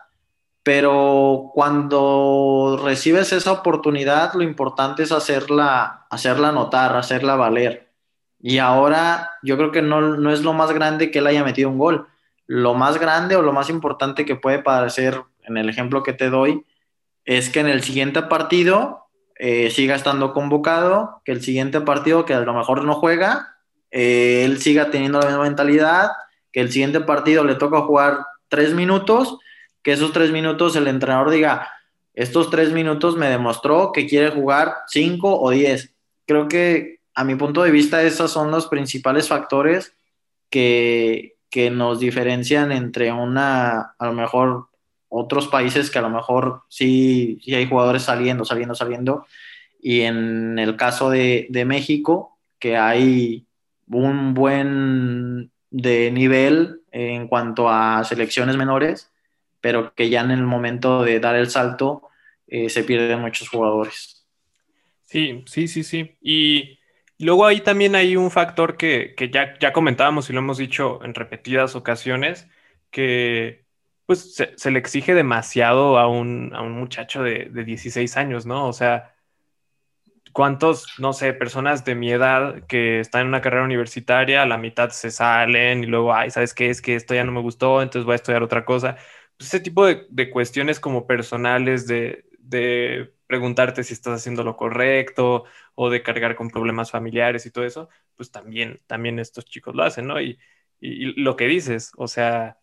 pero cuando recibes esa oportunidad, lo importante es hacerla, hacerla notar, hacerla valer. Y ahora yo creo que no, no, es lo más grande que él haya metido un gol. lo más grande o lo más importante que puede parecer en el ejemplo que te doy es que en el siguiente partido eh, siga estando convocado, que el siguiente partido que a lo mejor no juega, eh, él siga teniendo la misma mentalidad, que el siguiente partido le toca jugar tres minutos, que esos tres minutos el entrenador diga, estos tres minutos me demostró que quiere jugar cinco o diez. Creo que a mi punto de vista esos son los principales factores que, que nos diferencian entre una, a lo mejor, otros países que a lo mejor sí, sí hay jugadores saliendo, saliendo, saliendo, y en el caso de, de México, que hay un buen de nivel en cuanto a selecciones menores, pero que ya en el momento de dar el salto eh, se pierden muchos jugadores. Sí, sí, sí, sí. Y luego ahí también hay un factor que, ya, ya comentábamos y lo hemos dicho en repetidas ocasiones, que pues se, le exige demasiado a un, muchacho de, de, 16 años, ¿no? O sea, ¿cuántos, no sé, personas de mi edad que están en una carrera universitaria, a la mitad se salen y luego, ay, ¿sabes qué? Es que esto ya no me gustó, entonces voy a estudiar otra cosa. Pues ese tipo de, de cuestiones como personales de, de preguntarte si estás haciendo lo correcto o de cargar con problemas familiares y todo eso, pues también, también estos chicos lo hacen, ¿no? Y, lo que dices, o sea,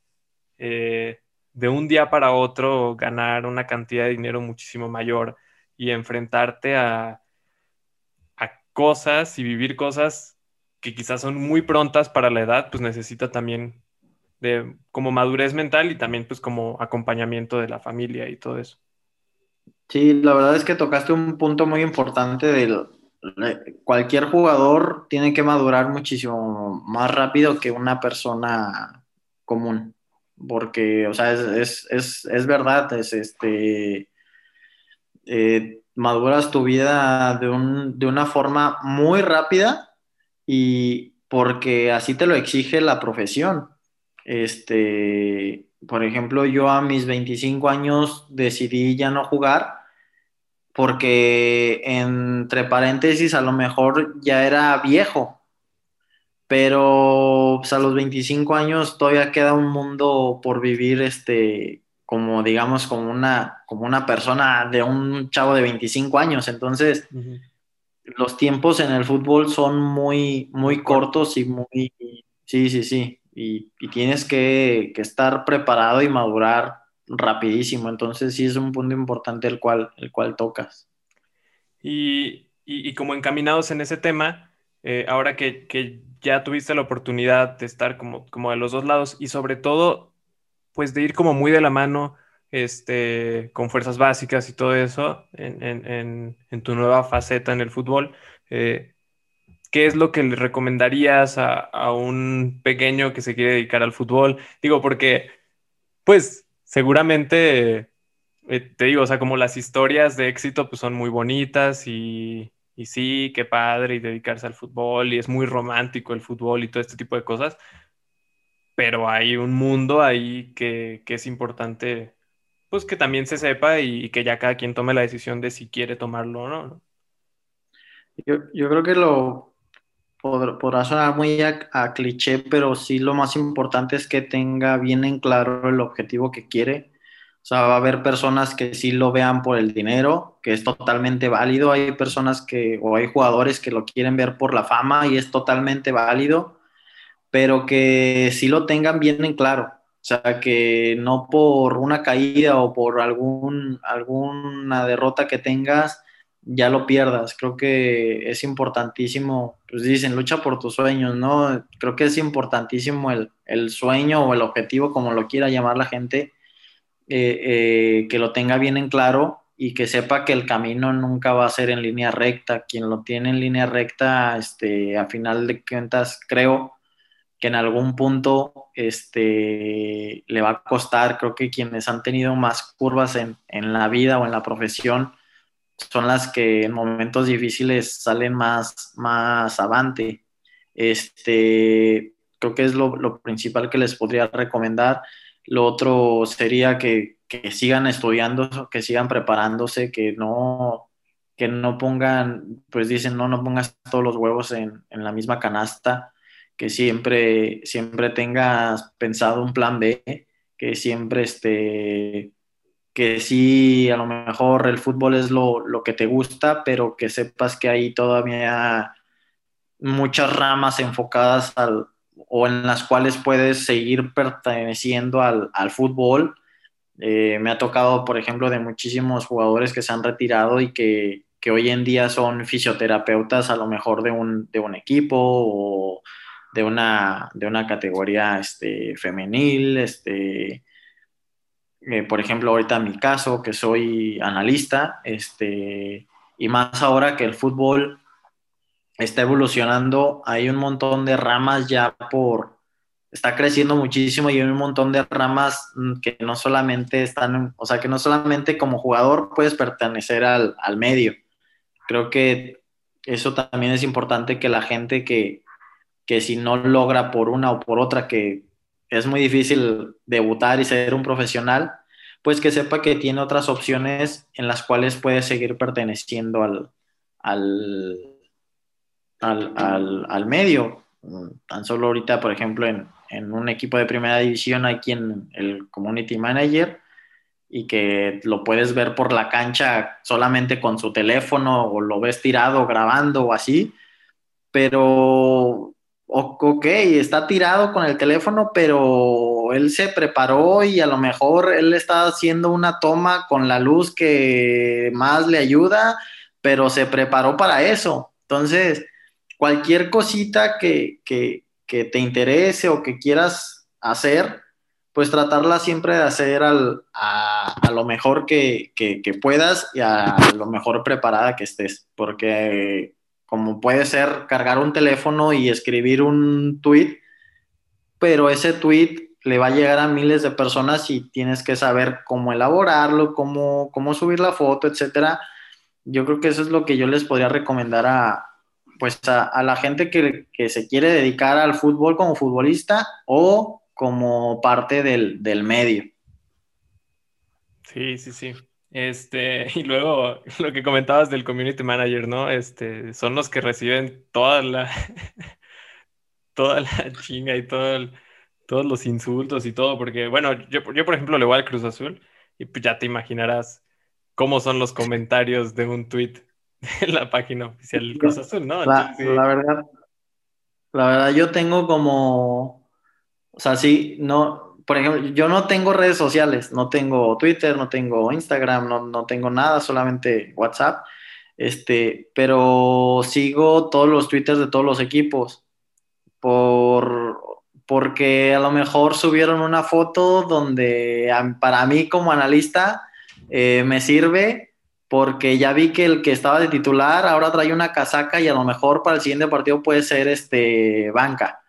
eh, de un día para otro ganar una cantidad de dinero muchísimo mayor y enfrentarte a cosas y vivir cosas que quizás son muy prontas para la edad, pues necesita también de como madurez mental y también pues como acompañamiento de la familia y todo eso. Sí, la verdad es que tocaste un punto muy importante del cualquier jugador tiene que madurar muchísimo más rápido que una persona común. Porque, o sea, es, verdad, es este. Eh, maduras tu vida de, de una forma muy rápida y porque así te lo exige la profesión. Este, por ejemplo, yo a mis 25 años decidí ya no jugar porque entre paréntesis a lo mejor ya era viejo, pero pues, a los 25 años todavía queda un mundo por vivir, este, como digamos, como una, como una persona de un chavo de 25 años. Entonces, los tiempos en el fútbol son muy, muy cortos y muy, sí, sí, sí, y, tienes que, que estar preparado y madurar rapidísimo. Entonces sí es un punto importante el cual, el cual tocas. Y, y, como encaminados en ese tema, eh, ahora que, que, ya tuviste la oportunidad de estar como, como de los dos lados y sobre todo, pues de ir como muy de la mano este, con fuerzas básicas y todo eso en, en, en, tu nueva faceta en el fútbol, eh, ¿qué es lo que le recomendarías a, a un pequeño que se quiere dedicar al fútbol? Digo, porque pues seguramente, eh, te digo, o sea, como las historias de éxito pues son muy bonitas y, y sí, qué padre y dedicarse al fútbol y es muy romántico el fútbol y todo este tipo de cosas, pero hay un mundo ahí que, que es importante pues que también se sepa y, que ya cada quien tome la decisión de si quiere tomarlo o no. Yo, yo, creo que lo podrá sonar muy a, cliché, pero sí lo más importante es que tenga bien en claro el objetivo que quiere. O sea, va a haber personas que sí lo vean por el dinero, que es totalmente válido. Hay personas que, o hay jugadores que lo quieren ver por la fama y es totalmente válido, pero que sí lo tengan bien en claro. O sea, que no por una caída o por algún, alguna derrota que tengas, ya lo pierdas. Creo que es importantísimo, pues dicen, lucha por tus sueños, ¿no? Creo que es importantísimo el, sueño o el objetivo, como lo quiera llamar la gente, eh, eh, que lo tenga bien en claro y que sepa que el camino nunca va a ser en línea recta. Quien lo tiene en línea recta, este, a final de cuentas, creo que en algún punto este, le va a costar. Creo que quienes han tenido más curvas en, en la vida o en la profesión, son las que en momentos difíciles salen más, más avante. Este, creo que es lo, principal que les podría recomendar. Lo otro sería que, sigan estudiando, que sigan preparándose, que no, que no pongan, pues dicen, no, no pongas todos los huevos en, la misma canasta, que siempre, siempre tengas pensado un plan B, que siempre este, que sí, a lo mejor el fútbol es lo, lo que te gusta, pero que sepas que hay todavía muchas ramas enfocadas al, o en las cuales puedes seguir perteneciendo al, al fútbol. Eh, me ha tocado, por ejemplo, de muchísimos jugadores que se han retirado y que, que, hoy en día son fisioterapeutas a lo mejor de un, de un equipo o de una, de una categoría este, femenil. Este, eh, por ejemplo, ahorita en mi caso, que soy analista, este, y más ahora que el fútbol está evolucionando, hay un montón de ramas ya por, está creciendo muchísimo y hay un montón de ramas mm, que no solamente están, o sea, que no solamente como jugador puedes pertenecer al, al medio. Creo que eso también es importante que la gente que, que si no logra por una o por otra, que es muy difícil debutar y ser un profesional, pues que sepa que tiene otras opciones en las cuales puede seguir perteneciendo al, al, al, al, medio. Tan solo ahorita, por ejemplo, en, en, un equipo de primera división hay quien, el community manager, y que lo puedes ver por la cancha solamente con su teléfono o lo ves tirado grabando o así, pero ok, está tirado con el teléfono, pero él se preparó y a lo mejor él está haciendo una toma con la luz que más le ayuda, pero se preparó para eso. Entonces, cualquier cosita que, que, que te interese o que quieras hacer, pues tratarla siempre de hacer al, a, a, lo mejor que, que, que, puedas y a lo mejor preparada que estés, porque como puede ser cargar un teléfono y escribir un tweet, pero ese tweet le va a llegar a miles de personas y tienes que saber cómo elaborarlo, cómo, cómo subir la foto, etcétera. Yo creo que eso es lo que yo les podría recomendar a, pues a, a la gente que, que, se quiere dedicar al fútbol como futbolista o como parte del, del medio. Sí, sí, sí. Este, y luego lo que comentabas del community manager, ¿no? Este, son los que reciben toda la, toda la chinga y todo todos los insultos y todo, porque, bueno, yo, yo por ejemplo le voy al Cruz Azul y pues ya te imaginarás cómo son los comentarios de un tweet de la página oficial del Cruz Azul, ¿no? La, la verdad, la verdad, yo tengo como, o sea, sí, no, por ejemplo, yo no tengo redes sociales, no tengo Twitter, no tengo Instagram, no, no tengo nada, solamente WhatsApp, este, pero sigo todos los twitters de todos los equipos, por, porque a lo mejor subieron una foto donde para mí como analista eh, me sirve porque ya vi que el que estaba de titular ahora trae una casaca y a lo mejor para el siguiente partido puede ser este banca.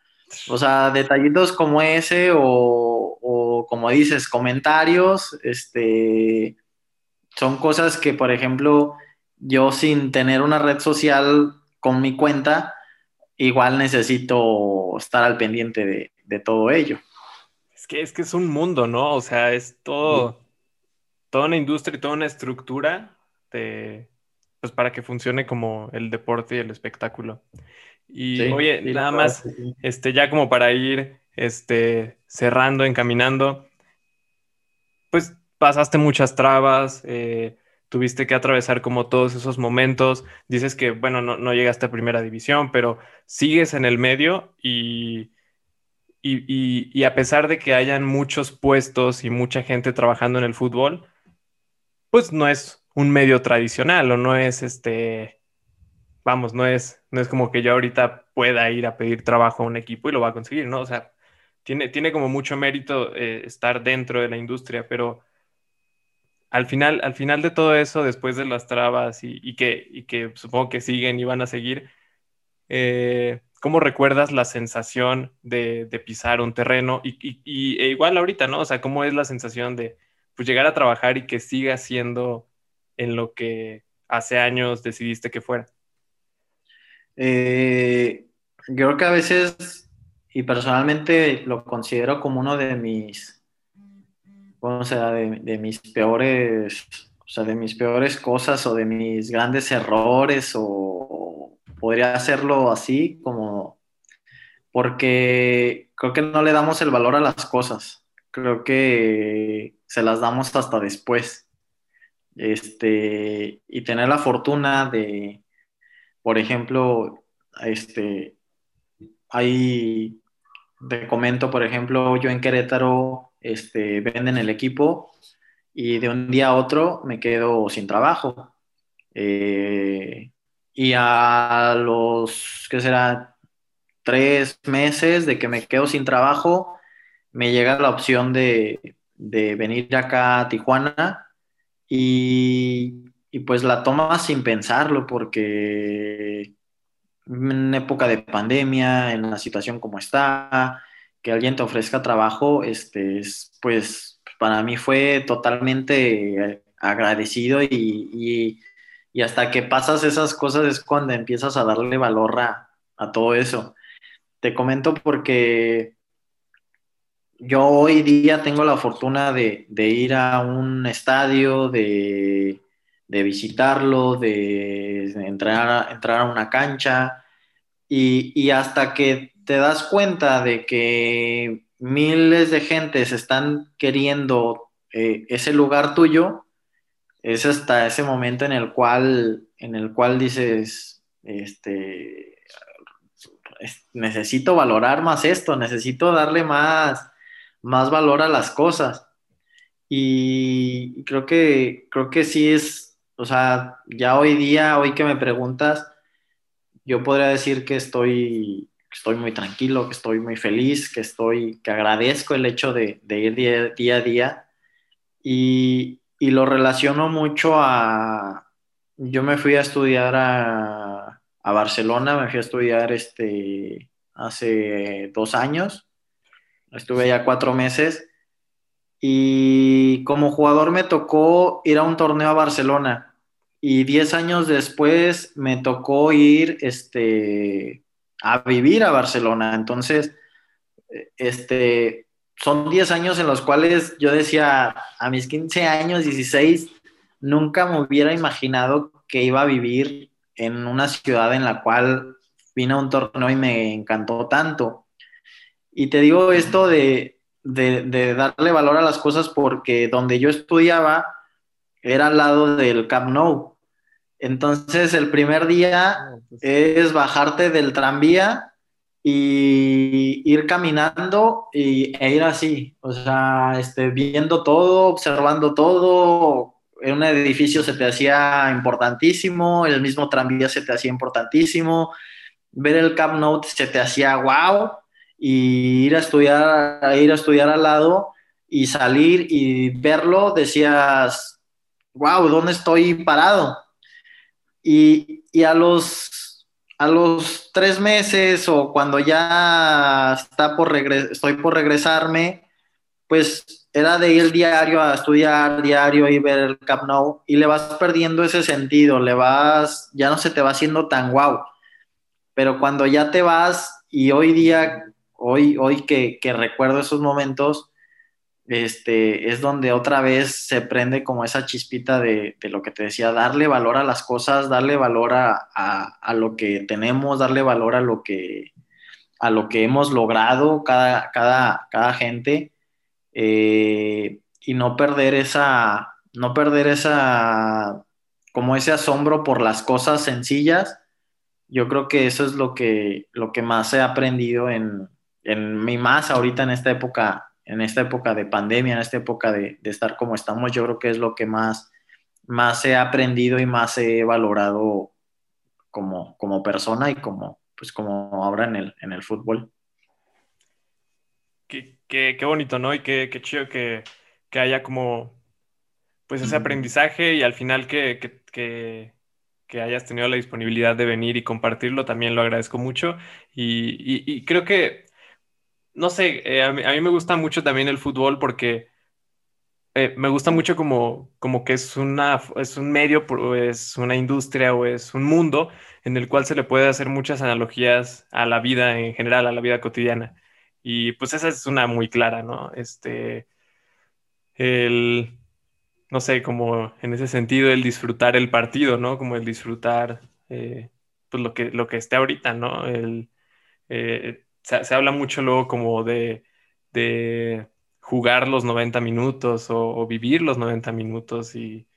O sea, detallitos como ese o, o, como dices, comentarios, este, son cosas que, por ejemplo, yo sin tener una red social con mi cuenta, igual necesito estar al pendiente de, de todo ello. Es que, es que es un mundo, ¿no? O sea, es todo, toda una industria y toda una estructura de, pues para que funcione como el deporte y el espectáculo. Y sí, oye, sí, nada más, este, ya como para ir este, cerrando, encaminando, pues pasaste muchas trabas, eh, tuviste que atravesar como todos esos momentos. Dices que, bueno, no, no, llegaste a primera división, pero sigues en el medio y, y, y, y a pesar de que hayan muchos puestos y mucha gente trabajando en el fútbol, pues no es un medio tradicional o no es este vamos, no es, no es como que yo ahorita pueda ir a pedir trabajo a un equipo y lo va a conseguir, ¿no? O sea, tiene, tiene como mucho mérito eh, estar dentro de la industria, pero al final, al final de todo eso, después de las trabas y, que, y que supongo que siguen y van a seguir, eh, ¿cómo recuerdas la sensación de, pisar un terreno? Y, y, e igual ahorita, ¿no? O sea, ¿cómo es la sensación de pues, llegar a trabajar y que siga siendo en lo que hace años decidiste que fuera? Eh, creo que a veces, y personalmente lo considero como uno de mis, o sea, de, de, mis peores, o sea, de mis peores cosas o de mis grandes errores, o podría hacerlo así, como porque creo que no le damos el valor a las cosas. Creo que se las damos hasta después. Este, y tener la fortuna de, por ejemplo, este, hay, te comento, por ejemplo, yo en Querétaro, este, venden el equipo y de un día a otro me quedo sin trabajo. Eh, y a los, ¿qué será? Tres meses de que me quedo sin trabajo, me llega la opción de, de venir acá a Tijuana y, y pues la toma sin pensarlo porque en época de pandemia, en la situación como está, que alguien te ofrezca trabajo, este, es, pues para mí fue totalmente agradecido y, y, hasta que pasas esas cosas es cuando empiezas a darle valor a, a todo eso. Te comento porque yo hoy día tengo la fortuna de, de ir a un estadio, de, de visitarlo, de entrar, entrar a una cancha y, y hasta que te das cuenta de que miles de gentes están queriendo eh, ese lugar tuyo, es hasta ese momento en el cual, en el cual dices, este, necesito valorar más esto, necesito darle más, más valor a las cosas. Y creo que, creo que sí es, o sea, ya hoy día, hoy que me preguntas, yo podría decir que estoy estoy muy tranquilo, que estoy muy feliz, que estoy, que agradezco el hecho de, ir día, a día. Y, lo relaciono mucho a, yo me fui a estudiar a, Barcelona, me fui a estudiar este, hace dos años, estuve allá cuatro meses y como jugador me tocó ir a un torneo a Barcelona y diez años después me tocó ir este, a vivir a Barcelona. Entonces, este, son 10 años en los cuales yo decía, a mis 15 años, 16, nunca me hubiera imaginado que iba a vivir en una ciudad en la cual vine a un torneo y me encantó tanto. Y te digo esto de, de, darle valor a las cosas porque donde yo estudiaba era al lado del Camp Nou. Entonces, el primer día ah, pues es bajarte del tranvía y ir caminando y, e ir así, o sea, este, viendo todo, observando todo. En un edificio se te hacía importantísimo, el mismo tranvía se te hacía importantísimo, ver el Camp Note se te hacía wow, y ir a estudiar, ir a estudiar al lado y salir y verlo, decías, wow, ¿dónde estoy parado? Y, a, los, a los tres meses o cuando ya está por estoy por regresarme, pues era de ir diario a estudiar, diario y ver el Camp Nou y le vas perdiendo ese sentido, le vas, ya no se te va haciendo tan guau. Pero cuando ya te vas y hoy día, hoy, hoy que, recuerdo esos momentos, este, es donde otra vez se prende como esa chispita de, lo que te decía, darle valor a las cosas, darle valor a, lo que tenemos, darle valor a lo que, a lo que hemos logrado cada, cada, cada gente eh, y no perder esa, no perder esa, como ese asombro por las cosas sencillas. Yo creo que eso es lo que, lo que más he aprendido en, en mi más ahorita en esta época en esta época de pandemia, en esta época de, estar como estamos, yo creo que es lo que más, más he aprendido y más he valorado como, como persona y como, pues como ahora en el, en el fútbol. Qué, qué, bonito, ¿no? Y qué, qué chido que, que, haya como, pues ese aprendizaje y al final que, que, hayas tenido la disponibilidad de venir y compartirlo, también lo agradezco mucho. y, y creo que no sé, eh, a, mí, me gusta mucho también el fútbol porque eh, me gusta mucho como, como que es, una, es un medio, es una industria o es un mundo en el cual se le puede hacer muchas analogías a la vida en general, a la vida cotidiana. Y pues esa es una muy clara, ¿no? Este, el, no sé, como en ese sentido, el disfrutar el partido, ¿no? Como el disfrutar, eh, pues lo que, lo que esté ahorita, ¿no? El, se, habla mucho luego como de, jugar los 90 minutos o, vivir los 90 minutos y,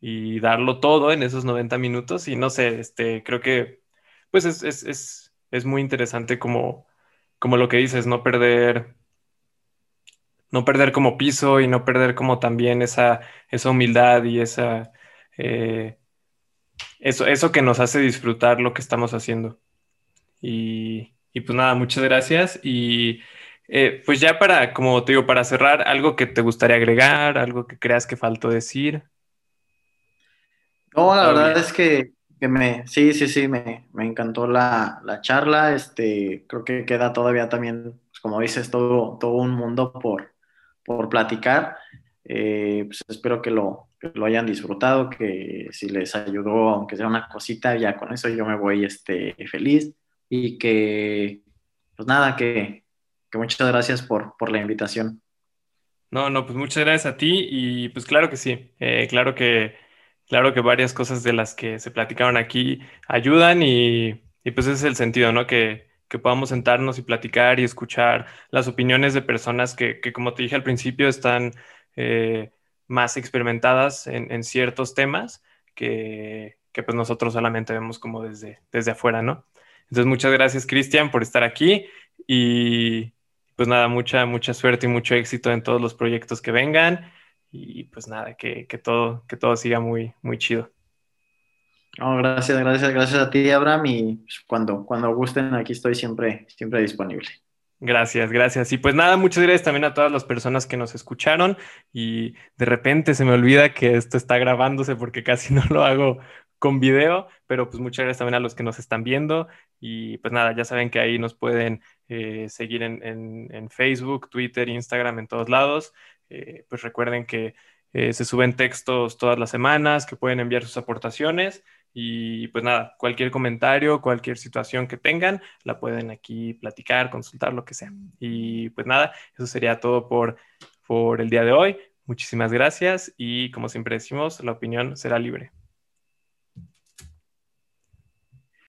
y, darlo todo en esos 90 minutos. Y no sé, este, creo que pues es, es, es, es muy interesante como, como lo que dices, no perder no perder como piso y no perder como también esa, esa humildad y esa, eh, eso, eso que nos hace disfrutar lo que estamos haciendo. Y, y pues nada, muchas gracias. Y eh, pues ya para, como te digo, para cerrar, algo que te gustaría agregar, algo que creas que faltó decir. No, la verdad es que, que, me, sí, sí, sí, me, me encantó la, la, charla. Este, creo que queda todavía también, pues, como dices, todo, todo un mundo por, por platicar. Eh, pues espero que lo, que lo, hayan disfrutado, que si les ayudó, aunque sea una cosita, ya con eso yo me voy este, feliz y que, pues nada, que, que muchas gracias por, por, la invitación. No, no, pues muchas gracias a ti y pues claro que sí, eh, claro que, claro que varias cosas de las que se platicaron aquí ayudan y, y pues ese es el sentido, ¿no? Que, que podamos sentarnos y platicar y escuchar las opiniones de personas que, que como te dije al principio, están eh, más experimentadas en, en ciertos temas que, que, pues nosotros solamente vemos como desde, desde afuera, ¿no? Entonces, muchas gracias, Cristian, por estar aquí y pues nada, mucha, mucha suerte y mucho éxito en todos los proyectos que vengan y pues nada, que, que todo, que todo siga muy, muy chido. No, gracias, gracias, gracias a ti, Abraham, y pues, cuando, cuando gusten, aquí estoy siempre, siempre disponible. Gracias, gracias. Y pues nada, muchas gracias también a todas las personas que nos escucharon y de repente se me olvida que esto está grabándose porque casi no lo hago con video, pero pues muchas gracias también a los que nos están viendo y pues nada, ya saben que ahí nos pueden eh, seguir en, Facebook, Twitter, Instagram, en todos lados. Eh, pues recuerden que eh, se suben textos todas las semanas, que pueden enviar sus aportaciones y pues nada, cualquier comentario, cualquier situación que tengan, la pueden aquí platicar, consultar, lo que sea. Y pues nada, eso sería todo por, por el día de hoy. Muchísimas gracias y como siempre decimos, la opinión será libre.